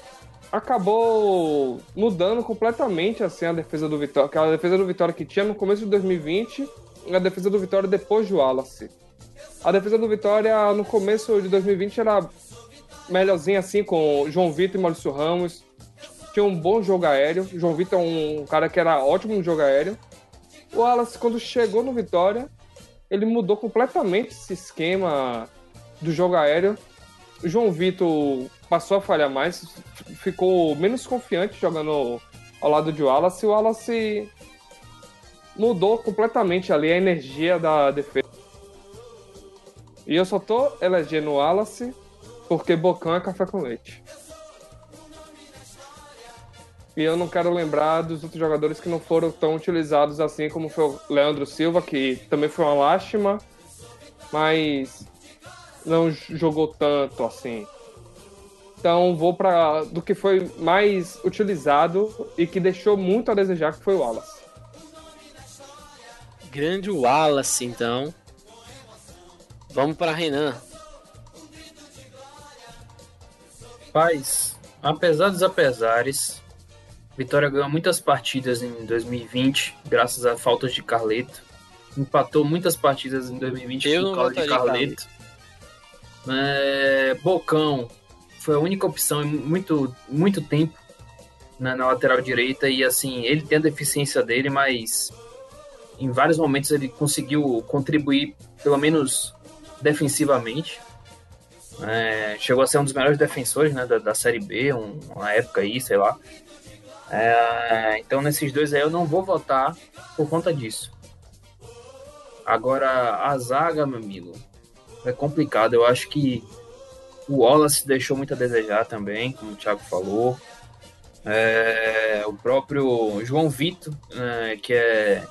acabou mudando completamente assim a defesa do Vitória, aquela defesa do Vitória que tinha no começo de 2020 e a defesa do Vitória depois do Wallace. A defesa do Vitória no começo de 2020 era melhorzinho assim com João Vitor e Maurício Ramos. Tinha um bom jogo aéreo. João Vitor é um cara que era ótimo no jogo aéreo. O Wallace, quando chegou no Vitória, ele mudou completamente esse esquema do jogo aéreo. O João Vitor passou a falhar mais, ficou menos confiante jogando ao lado de Wallace. O Wallace mudou completamente ali a energia da defesa. E eu só tô elegendo o Wallace porque Bocão é café com leite. E eu não quero lembrar dos outros jogadores que não foram tão utilizados assim como foi o Leandro Silva, que também foi uma lástima, mas não jogou tanto assim. Então vou para do que foi mais utilizado e que deixou muito a desejar, que foi o Wallace. Grande Wallace, então. Vamos para Renan. Paz, apesar dos apesares, Vitória ganhou muitas partidas em 2020, graças a faltas de Carleto. Empatou muitas partidas em 2020 Eu por causa de Carleto. É, Bocão foi a única opção em muito, muito tempo na, na lateral direita e assim, ele tem a deficiência dele, mas em vários momentos ele conseguiu contribuir, pelo menos defensivamente. É, chegou a ser um dos melhores defensores né, da, da Série B, um, uma época aí, sei lá. É, então, nesses dois aí eu não vou votar por conta disso. Agora, a zaga, meu amigo, é complicado. Eu acho que o Wallace deixou muito a desejar também, como o Thiago falou. É, o próprio João Vitor, né, que é,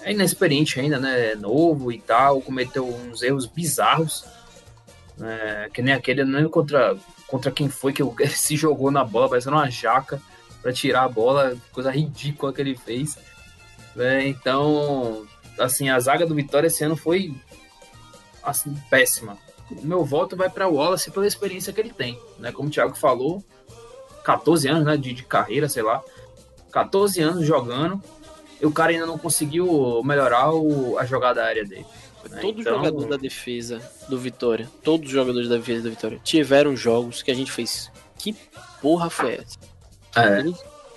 é inexperiente ainda, né? É novo e tal, cometeu uns erros bizarros. né, que nem aquele, não lembro contra, contra quem foi que se jogou na bola, parecendo uma jaca para tirar a bola, coisa ridícula que ele fez. né, então, assim, a zaga do Vitória esse ano foi assim, péssima. O meu voto vai para o Wallace pela experiência que ele tem, né? Como o Thiago falou, 14 anos né, de, de carreira, sei lá. 14 anos jogando, e o cara ainda não conseguiu melhorar o, a jogada aérea dele. né? Todo Então, jogador da defesa do Vitória, todos os jogadores da defesa do Vitória tiveram jogos que a gente fez. Que porra foi essa? É.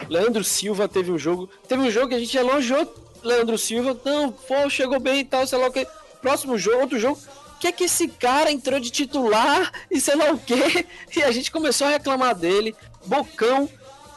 Leandro Silva teve um jogo. Teve um jogo que a gente elogiou Leandro Silva. Não, pô, chegou bem e tal, sei lá o que. Próximo jogo, outro jogo. Que é que esse cara entrou de titular e sei lá o que. E a gente começou a reclamar dele. Bocão.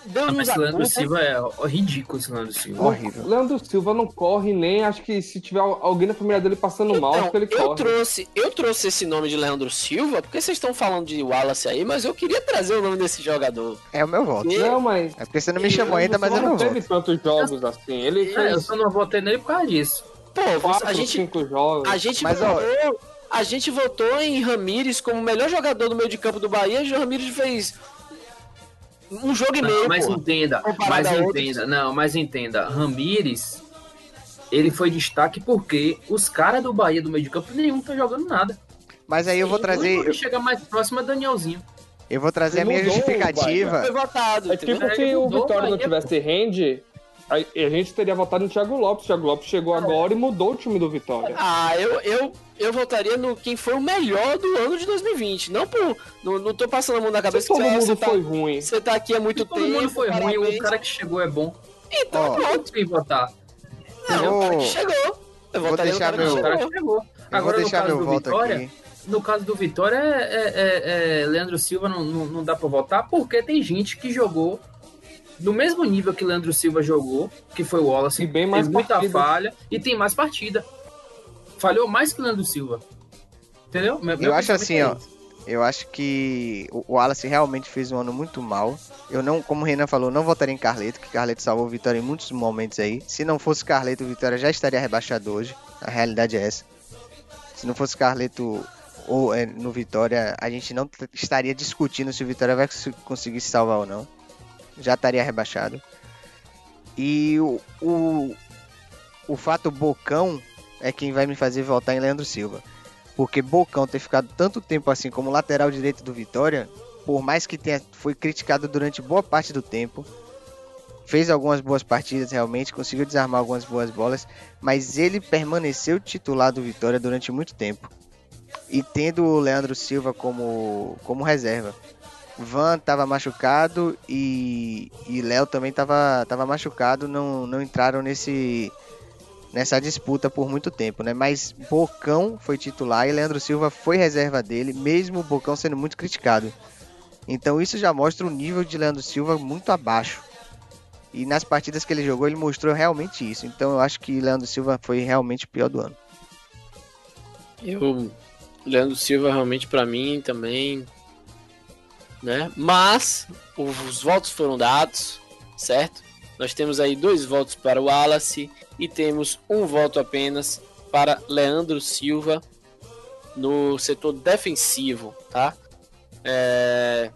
Deu Ah, nos mas a esse Leandro culpa. Silva é ó, ridículo esse Leandro Silva. Horrível. Leandro Silva não corre nem, acho que se tiver alguém na família dele passando mal, acho que ele Então, eu corre. trouxe, eu trouxe esse nome de Leandro Silva porque vocês estão falando de Wallace aí, mas eu queria trazer o nome desse jogador. É o meu voto. E- Não, mas É porque você não me chamou ainda, mas eu não não teve voto. tantos jogos assim. Ele É, eu fez só não votei nele por causa disso. Pô, você- quatro, a gente, cinco jogos. a gente Mas, ó- votou, a gente votou em Ramires como o melhor jogador do meio de campo do Bahia. E o Ramires fez um jogo e meio. Não, mas pô. entenda, mas a outros. entenda, não, mas entenda, Ramires, ele foi destaque porque os caras do Bahia do meio de campo nenhum tá jogando nada. Mas aí eu vou trazer, que chega mais próximo é Danielzinho. eu vou trazer a Ele minha mudou o justificativa. Foi votado. É tipo se o Vitória não tivesse rende, a, a gente teria votado no Thiago Lopes. O Thiago Lopes chegou agora e mudou o time do Vitória. Ah, eu, eu, eu votaria no quem foi o melhor do ano de 2020. Não por. Não, não tô passando a mão na cabeça todo você, mundo você tá, foi ruim. você tá aqui há muito Todo tempo. mundo foi ruim, parabéns. o cara que chegou é bom. Então, Ó, pronto. Tem que votar. Não, Eu o cara vou- que chegou. Eu vou votaria no deixar cara que meu- chegou. que chegou. Agora, no deixar caso meu do voto Vitória, aqui. no caso do Vitória, é, é- é- é Leandro Silva não, não, não dá pra votar, porque tem gente que jogou no mesmo nível que Leandro Silva jogou, que foi o Wallace, E bem mais tem muita partidas. falha e tem mais partida. Falhou mais que Leandro Silva. Entendeu? Meu- meu Eu acho assim, é ó. Eu acho que o o Wallace realmente fez um ano muito mal. Eu não, como o Renan falou, não votaria em Carleto, que Carleto salvou o Vitória em muitos momentos aí. Se não fosse Carleto, o Vitória já estaria rebaixado hoje. A realidade é essa. Se não fosse Carleto ou é, no Vitória, a gente não estaria discutindo se o Vitória vai cons- conseguir se salvar ou não. Já estaria rebaixado. E o, o, o fato Bocão é quem vai me fazer votar em Leandro Silva. Porque Bocão ter ficado tanto tempo assim como lateral direito do Vitória, por mais que tenha foi criticado durante boa parte do tempo, fez algumas boas partidas realmente, conseguiu desarmar algumas boas bolas, mas ele permaneceu titular do Vitória durante muito tempo. E tendo o Leandro Silva como, como reserva. Van estava machucado e, e Léo também estava tava machucado, não, não entraram nesse, nessa disputa por muito tempo, né? Mas Bocão foi titular e Leandro Silva foi reserva dele, mesmo o Bocão sendo muito criticado. Então isso já mostra o nível de Leandro Silva muito abaixo. E nas partidas que ele jogou, ele mostrou realmente isso. Então eu acho que Leandro Silva foi realmente o pior do ano. Eu Leandro Silva realmente para mim também, né? Mas os votos foram dados, certo? Nós temos aí dois votos para o Wallace e temos um voto apenas para Leandro Silva no setor defensivo, tá? É...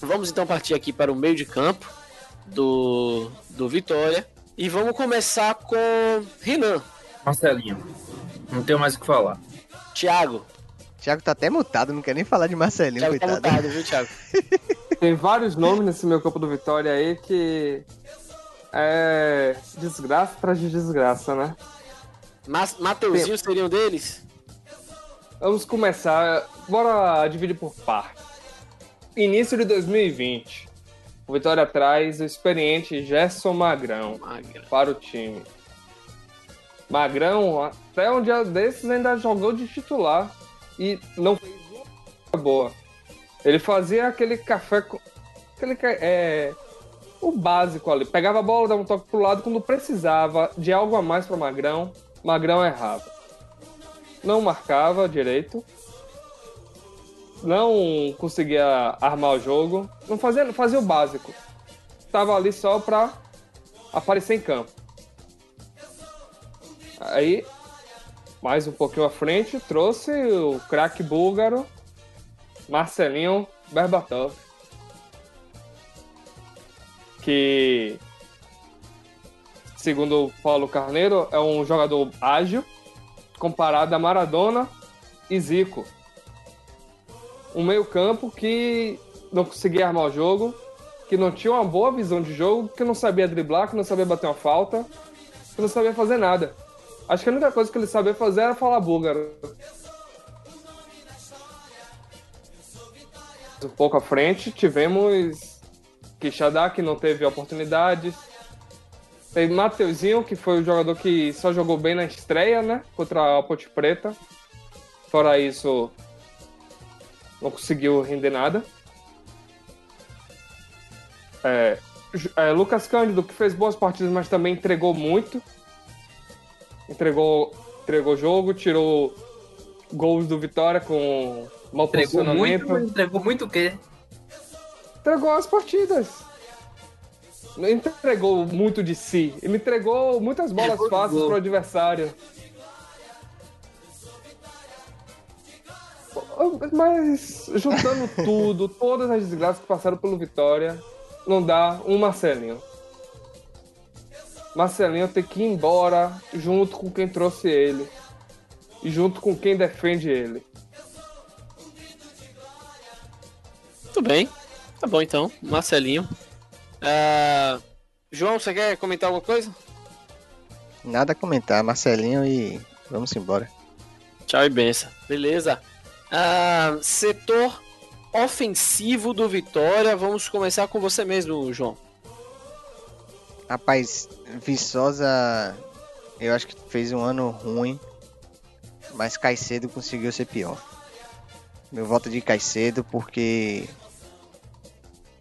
Vamos então partir aqui para o meio de campo do, do Vitória e vamos começar com Renan. Marcelinho, não tenho mais o que falar. Thiago. Thiago tá até mutado, não quer nem falar de Marcelinho, Thiago tá coitado. tá mutado, viu, Thiago? Tem vários nomes nesse meu campo do Vitória aí que é desgraça atrás de desgraça, né? Mas Mateuzinho seria um deles? Vamos começar. Bora dividir por partes. Início de 2020. O Vitória traz o experiente Gerson Magrão Magra. para o time. Magrão, até um dia desses, ainda jogou de titular e não fez uma coisa boa. Ele fazia aquele café. com- Aquele, é, o básico ali. Pegava a bola, dava um toque pro lado. Quando precisava de algo a mais para Magrão, Magrão errava. Não marcava direito. Não conseguia armar o jogo. Não fazia, fazia o básico. Tava ali só pra aparecer em campo. Aí, mais um pouquinho à frente, trouxe o craque búlgaro Marcelinho Berbatov. Que, segundo o Paulo Carneiro, é um jogador ágil, comparado a Maradona e Zico. Um meio-campo que não conseguia armar o jogo, que não tinha uma boa visão de jogo, que não sabia driblar, que não sabia bater uma falta, que não sabia fazer nada. Acho que a única coisa que ele sabia fazer era falar búlgaro. Um pouco à frente, tivemos Quixadá, que não teve oportunidades. Teve Mateuzinho, que foi o jogador que só jogou bem na estreia, né? Contra a Ponte Preta. Fora isso, não conseguiu render nada. É, é, Lucas Cândido, que fez boas partidas, mas também entregou muito. Entregou, entregou jogo, tirou gols do Vitória com mau Entregou muito, posicionamento. mas entregou muito o quê? Entregou as partidas. Não entregou muito de si. Ele entregou muitas bolas fáceis gol. pro adversário. Mas juntando tudo, todas as desgraças que passaram pelo Vitória, não dá um Marcelinho. Marcelinho tem que ir embora junto com quem trouxe ele. E junto com quem defende ele. Tudo bem. Tá bom então. Marcelinho. Ah, João, você quer comentar alguma coisa? Nada a comentar, Marcelinho e vamos embora. Tchau e benção. Beleza. Ah, setor ofensivo do Vitória. Vamos começar com você mesmo, João. Rapaz, Viçosa, eu acho que fez um ano ruim, mas Caicedo conseguiu ser pior. Meu voto de Caicedo porque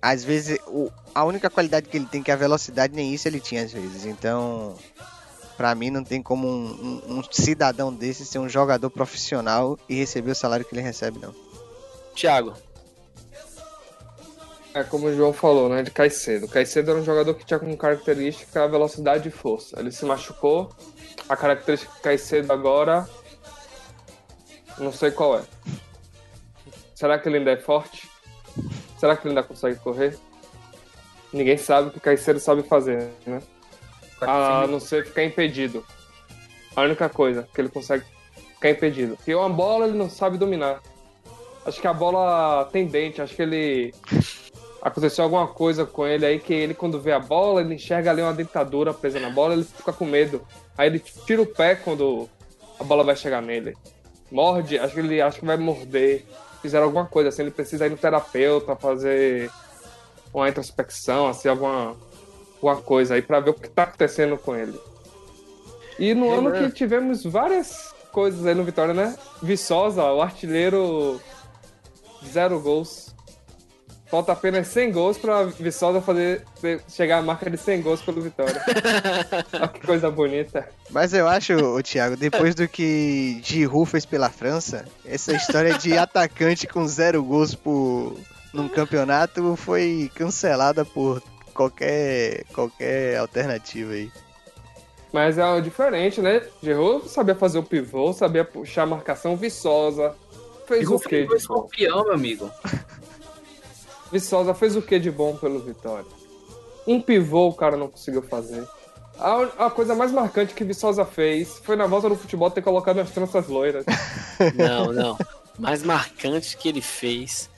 às vezes o, a única qualidade que ele tem que é a velocidade, nem isso ele tinha às vezes. Então, pra mim não tem como um, um- um cidadão desse ser um jogador profissional e receber o salário que ele recebe não. Thiago. É como o João falou, né? De Caicedo. Caicedo era um jogador que tinha como característica velocidade e força. Ele se machucou. A característica de Caicedo agora. Não sei qual é. Será que ele ainda é forte? Será que ele ainda consegue correr? Ninguém sabe o que Caicedo sabe fazer, né? A não ser ficar impedido. A única coisa que ele consegue ficar impedido. Porque uma bola ele não sabe dominar. Acho que a bola tem dente, acho que ele. Aconteceu alguma coisa com ele aí que ele, quando vê a bola, ele enxerga ali uma dentadura presa na bola, ele fica com medo. Aí ele tira o pé quando a bola vai chegar nele. Morde, acho que ele acha que vai morder. Fizeram alguma coisa assim, ele precisa ir no terapeuta fazer uma introspecção, assim, alguma, alguma coisa aí pra ver o que tá acontecendo com ele. E no ano que tivemos várias coisas aí no Vitória, né? Viçosa, o artilheiro, zero gols. Falta apenas 100 gols pra Viçosa fazer, chegar à marca de 100 gols pelo Vitória. Olha que coisa bonita. Mas eu acho, o Thiago, depois do que Giroud fez pela França, essa história de atacante com zero gols por, num campeonato foi cancelada por qualquer, qualquer alternativa aí. Mas é diferente, né? Giroud sabia fazer o pivô, sabia puxar a marcação viçosa. Fez Giroud o quê? foi escorpião, meu amigo. Viçosa fez o que de bom pelo Vitória? Um pivô o cara não conseguiu fazer. A, a coisa mais marcante que Viçosa fez foi na volta do futebol ter colocado as tranças loiras. Não, não. Mais marcante que ele fez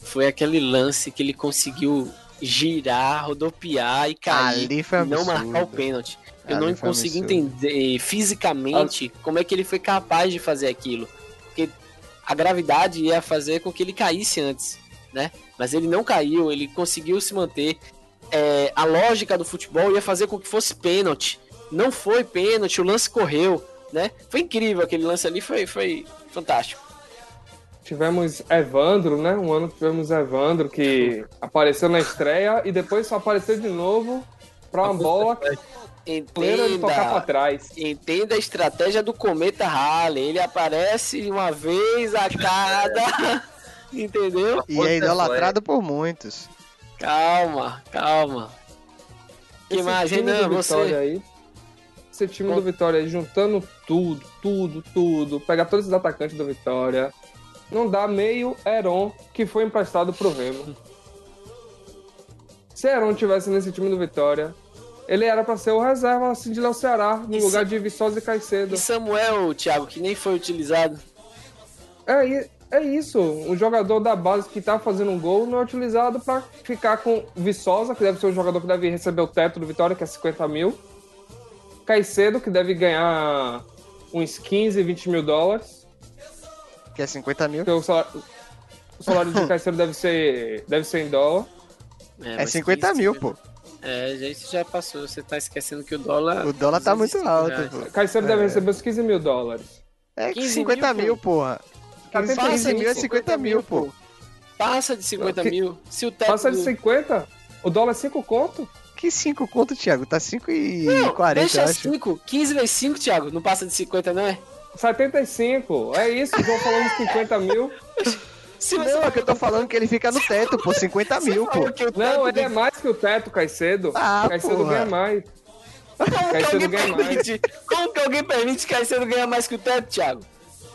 foi aquele lance que ele conseguiu girar, rodopiar e cair. Ali foi e não marcar o pênalti. Eu Ali não consigo absurdo. entender fisicamente como é que ele foi capaz de fazer aquilo. Porque a gravidade ia fazer com que ele caísse antes, né? Mas ele não caiu, ele conseguiu se manter. É, a lógica do futebol ia fazer com que fosse pênalti. Não foi pênalti, o lance correu, né? Foi incrível aquele lance ali, foi, foi fantástico. Tivemos Evandro, né? Um ano tivemos Evandro que apareceu na estreia e depois só apareceu de novo pra uma bola de tocar pra Entenda, trás. entenda a estratégia do Cometa Halley. Ele aparece uma vez a cada. Entendeu? E é idolatrado por muitos. Calma, calma. Que Esse Vitória Você. aí, esse time do Vitória aí, juntando tudo, tudo, tudo, pegar todos os atacantes do Vitória, não dá meio Heron que foi emprestado pro Remo. Se Heron tivesse nesse time do Vitória, ele era pra ser o reserva assim, de Léo Ceará, no Isso. lugar de Viçosa e Caicedo. E Samuel, Thiago, que nem foi utilizado. É, i- é isso. Um jogador da base que tá fazendo um gol não é utilizado pra ficar com Viçosa, que deve ser um jogador que deve receber o teto do Vitória, que é 50 mil. Caicedo, que deve ganhar uns 15, 20 mil dólares. Que é 50 mil. Porque o salário, o salário de Caicedo deve ser, deve ser em dólar. É mas 50 que mil, isso- pô. É, já, isso já passou. Você tá esquecendo que o dólar. O dólar tá muito 205 alto, reais. pô. Caicedo deve É. receber uns 15 mil dólares. É 15 50 mil, mil, pô. porra. Tá 15 tentando mil é 50 mil, pô. Passa de 50 Que- mil. Se o teto. Passa de do- 50, o dólar é 5 conto. Que 5 conto, Thiago? Tá 5 e Não, 40, deixa eu acho. 5. 15 vezes 5, Thiago. Não passa de 50, não é? 75. É isso, estão falando de 50 mil. Se Não, é que eu tô falando que ele fica no teto, pô. 50 mil, pô. Não, ele é mais que o teto, Caicedo. Ah, Caicedo porra. ganha mais. Como que Caicedo alguém ganha mais. permite? Como que alguém permite que Caicedo ganha mais que o teto, Thiago?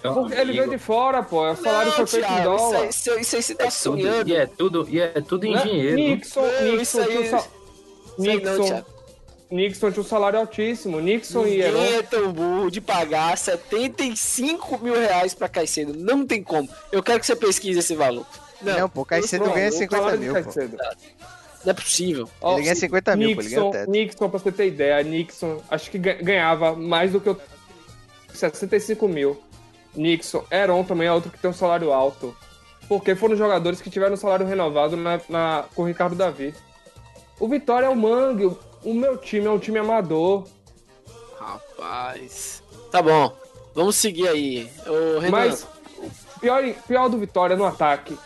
Então, Porque ele veio de fora, pô. O salário não, foi feito em Thiago, isso, dólar. isso, aí- isso aí você tá tudo, sonhando. e é tudo, e é tudo Né? engenheiro. Nixon, Não, Nixon, isso aí- tinha um aí não, Nixon. Nixon tinha um salário altíssimo. Nixon e Heron. Ninguém é tão burro de pagar 75 mil reais pra Caicedo. Não tem como. Eu quero que você pesquise esse valor. Não, Não, pô, Caicedo ganha o 50 salário de mil, pô. Não é possível. Ele ganha 50 mil, pô, ele ganha Nixon, teto. Nixon, pra você ter ideia, Nixon, acho que ga- ganhava mais do que o 65 mil. Nixon, Heron também é outro que tem um salário alto. Porque foram jogadores que tiveram salário renovado na, na- com o Ricardo Davi. O Vitória é o Mangue, o- meu time é um time amador. Rapaz. Tá bom. Vamos seguir aí. Ô, Renan. Mas o pior, pior do Vitória no ataque.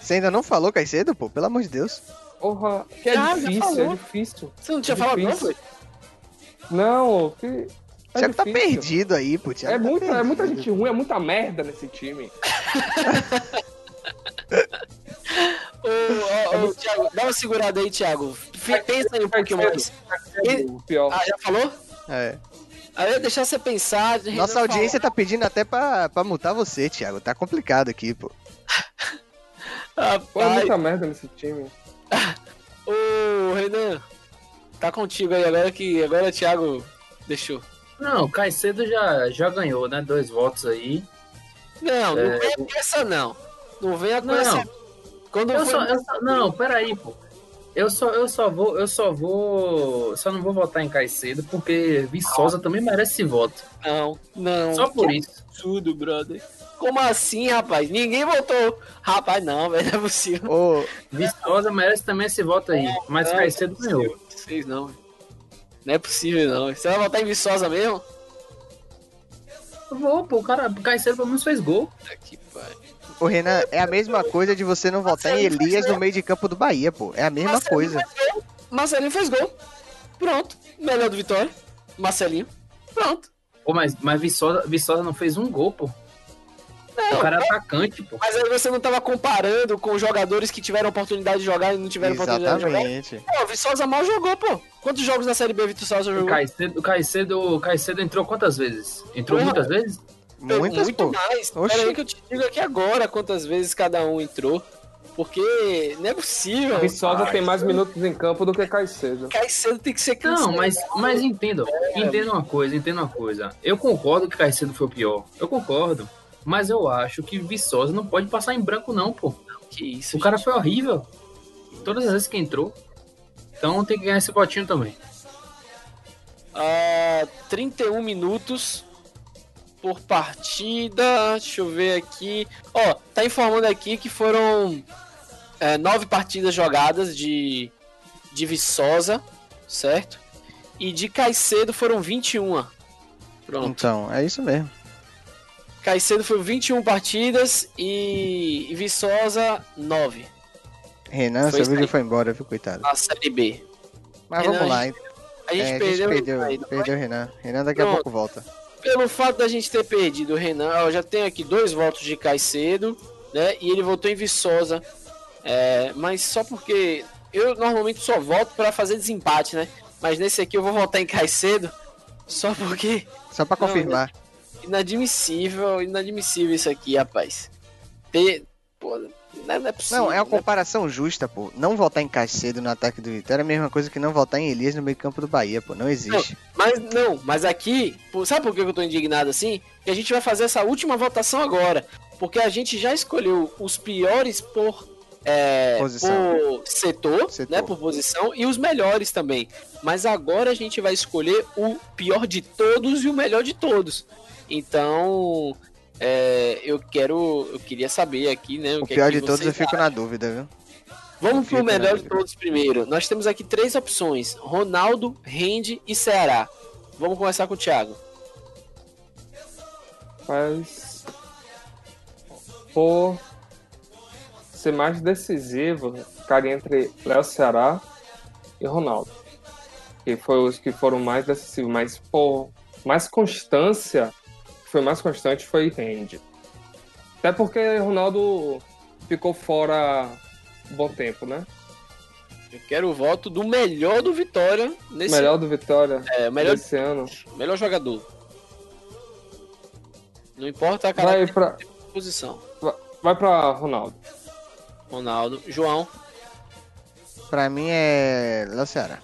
Você ainda não falou Caicedo, pô? Pelo amor de Deus. Porra, que é Ah, difícil, é difícil. Você não tinha é falado não, foi? Não, que. É Thiago tá perdido aí, pô. Thiago É, tá muita, é muita gente ruim, é muita merda nesse time. Ô, ô, ô, Thiago, dá uma segurada aí, Thiago. Pensa aí um pouquinho mais. O pior. Ah, já falou? É. Aí eu ia deixar você pensar. Renan Nossa falar. audiência tá pedindo até pra, pra multar você, Thiago. Tá complicado aqui, pô. Pô, é Rapaz, muita merda nesse time. ô, Renan. Tá contigo aí agora que agora o Thiago deixou. Não, o Caicedo já, já ganhou, né? Dois votos aí. Não, não É, venha com essa não. Não venha com Não. essa. Quando Eu foi... só, eu só- não, peraí, pô. Eu só, eu só vou, eu só vou, só não vou votar em Caicedo porque Viçosa também merece esse voto. Não, não. Só por Que isso. absurdo, brother. Como assim, rapaz? Ninguém votou. Rapaz, não, velho, não é possível. Ô, Viçosa merece também esse voto aí, mas Não, Caicedo não é ganhou. Vocês não. velho. Não é possível, não. Você vai votar em Viçosa mesmo? Eu vou, pô, o cara, o Caicedo pelo menos fez gol. Puta que pariu. Ô, Renan, é a mesma coisa de você não votar em Elias no meio de campo do Bahia, pô. É a mesma Marcelinho coisa. fez gol. Marcelinho fez gol. Pronto. Melhor do Vitória. Marcelinho. Pronto. Pô, mas, mas Viçosa, Viçosa não fez um gol, pô. Não, O cara é atacante, pô. Mas aí você não tava comparando com jogadores que tiveram oportunidade de jogar e não tiveram oportunidade de jogar. Exatamente. Pô, o Viçosa mal jogou, pô. Quantos jogos na Série B o Viçosa O jogou? Caicedo, o Caicedo, o Caicedo entrou quantas vezes? Entrou Porra. muitas vezes? Muitas, Muito pô. mais. Oxi. Pera aí que eu te digo aqui agora quantas vezes cada um entrou. Porque não é possível. Viçosa tem mais minutos em campo do que Caicedo. Caicedo tem que ser Não, cancelado. mas, mas entendo. Entenda uma coisa, entenda uma coisa. Eu concordo que Caicedo foi o pior. Eu concordo. Mas eu acho que Viçosa não pode passar em branco, não, pô. Que isso, O cara foi horrível. Todas as vezes que entrou. Então tem que ganhar esse votinho também. Ah, 31 minutos por partida. Deixa eu ver aqui. Ó, tá informando aqui que foram é, nove partidas jogadas de, de Viçosa, certo? E de Caicedo foram 21. Pronto. Então, é isso mesmo. Caicedo foi 21 partidas e, e Viçosa 9 Renan, Foi seu vídeo foi embora, viu, coitado. na Série B. Mas Renan, vamos lá. A gente É, perdeu, perdeu, aí, não foi? perdeu o Renan. Renan daqui a Pronto. pouco volta. Pelo fato da gente ter perdido o Renan, eu já tenho aqui dois votos de Caicedo, né? E ele votou em Viçosa. É, mas só porque eu normalmente só voto pra fazer desempate, né? Mas nesse aqui eu vou votar em Caicedo, só porque Só pra Não, confirmar. inadmissível, inadmissível isso aqui, rapaz. Ter, pô, não, não é possível. Não, é uma né? comparação justa, pô. Não votar em Caicedo no ataque do Vitória é a mesma coisa que não votar em Elias no meio campo do Bahia, pô. Não existe. Mas não, mas aqui, sabe por que eu tô indignado assim? Que a gente vai fazer essa última votação agora. Porque a gente já escolheu os piores por, é, por setor, Setor. né? Por posição, e os melhores também. Mas agora a gente vai escolher o pior de todos e o melhor de todos. Então, é, eu quero. Eu queria saber aqui, né? O que é pior que de todos eu fico na dúvida, viu? Vamos pro melhor de todos primeiro. Nós temos aqui três opções: Ronaldo, Rende e Ceará. Vamos começar com o Thiago. Mas por ser mais decisivo, ficaria entre Léo Ceará e Ronaldo. Que foi os que foram mais decisivos, mas por mais constância, o foi mais constante foi Rende. Até porque Ronaldo ficou fora um bom tempo, né? Eu quero o voto do melhor do Vitória nesse Melhor do Vitória é, o melhor, desse ano. melhor jogador. Não importa a Vai cara pra, posição. vai pra Ronaldo. Ronaldo, João, Pra mim é Léo Ceará.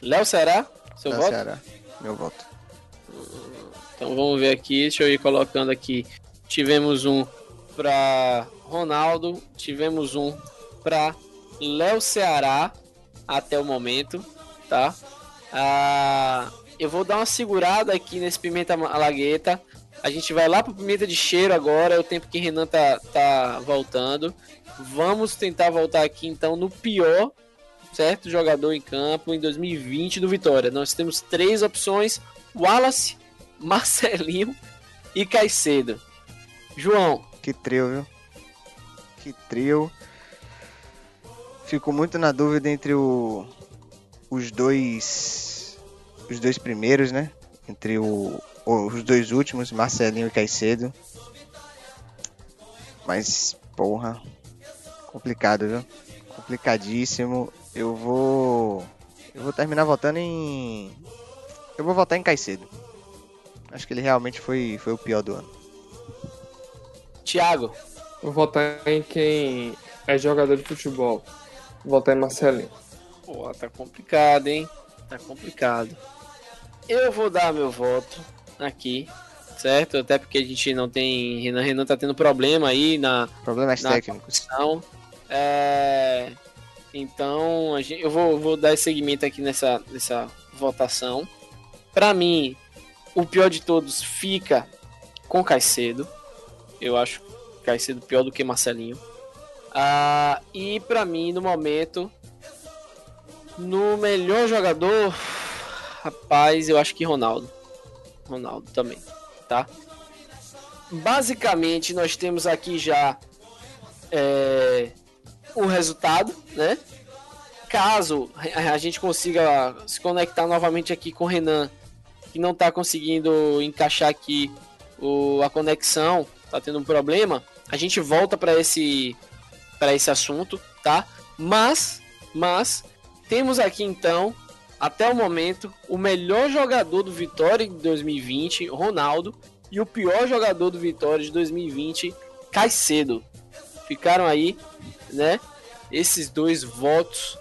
Léo Ceará, seu Léo voto? Ceará. Meu voto. Então vamos ver aqui, deixa eu ir colocando aqui. Tivemos um para Ronaldo, tivemos um para Léo Ceará até o momento, tá? Ah, eu vou dar uma segurada aqui nesse Pimenta Malagueta. A gente vai lá pro Pimenta de Cheiro agora, é o tempo que Renan tá, tá voltando. Vamos tentar voltar aqui então no pior, certo? Jogador em campo em 2020 do Vitória. Nós temos três opções: Wallace, Marcelinho e Caicedo. João, Que trio, viu? Que trio. Fico muito na dúvida entre o, os dois. Os dois primeiros, né? Entre o, os dois últimos, Marcelinho e Caicedo. Mas, porra. Complicado, viu? Complicadíssimo. Eu vou. Eu vou terminar votando em. Eu vou votar em Caicedo. Acho que ele realmente foi, foi o pior do ano. Thiago, Vou votar em quem é jogador de futebol. Vou votar em Marcelinho. Pô, tá complicado, hein? Tá complicado. Eu vou dar meu voto aqui, certo? Até porque a gente não tem. Renan, Renan tá tendo problema aí na Problemas Na técnicos. questão. É, Então, a gente- eu vou, vou dar seguimento aqui nessa, nessa votação. Pra mim, o pior de todos fica com Caicedo. Eu acho Caicedo pior do que Marcelinho. Ah, e pra mim, no momento, no melhor jogador, rapaz, eu acho que Ronaldo. Ronaldo também, tá? basicamente nós temos aqui já é, o resultado, né? Caso a gente consiga se conectar novamente aqui com o Renan, que não está conseguindo encaixar aqui o, a conexão, tá tendo um problema, a gente volta para esse para esse assunto, tá? Mas, mas temos aqui então até o momento o melhor jogador do Vitória de 2020, Ronaldo, e o pior jogador do Vitória de 2020, Caicedo. Ficaram aí, né? Esses dois votos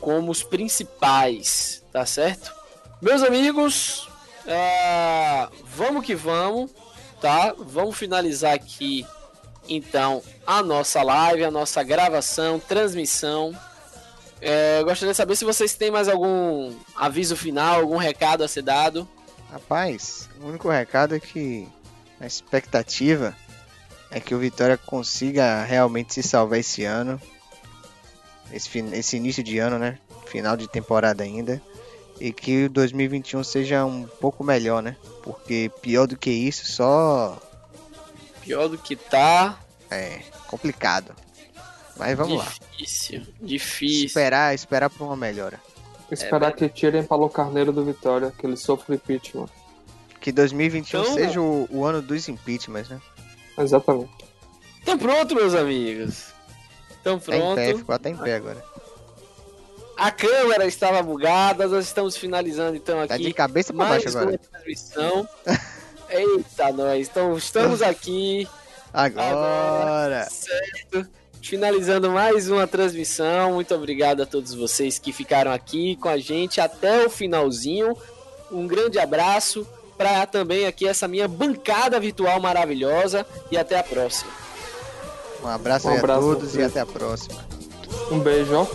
como os principais, tá certo? Meus amigos, uh, vamos que vamos, tá? Vamos finalizar aqui então a nossa live, a nossa gravação, transmissão. É, gostaria de saber se vocês têm mais algum aviso final, algum recado a ser dado. Rapaz, o único recado é que a expectativa é que o Vitória consiga realmente se salvar esse ano. Esse, esse início de ano, né? Final de temporada ainda. E que o 2021 seja um pouco melhor, né? Porque pior do que isso, só. Pior do que tá. É, complicado. Mas vamos difícil, lá. Difícil, difícil. Esperar, esperar por uma melhora. Esperar é, que tirem Paulo Carneiro do Vitória, que ele sofre impeachment. Que 2021 então, seja o, o, ano dos impeachments, né? Exatamente. Então pronto, meus amigos. Então pronto. Tá em pé, ficou até em pé agora. A câmera estava bugada, nós estamos finalizando então aqui. Tá de cabeça para baixo agora. Transmissão. Eita, nós. Então estamos aqui. Agora. agora. Certo. Finalizando mais uma transmissão. Muito obrigado a todos vocês que ficaram aqui com a gente até o finalzinho. Um grande abraço para também aqui essa minha bancada virtual maravilhosa e até a próxima. Um abraço, um abraço a todos e até a próxima. Um beijo.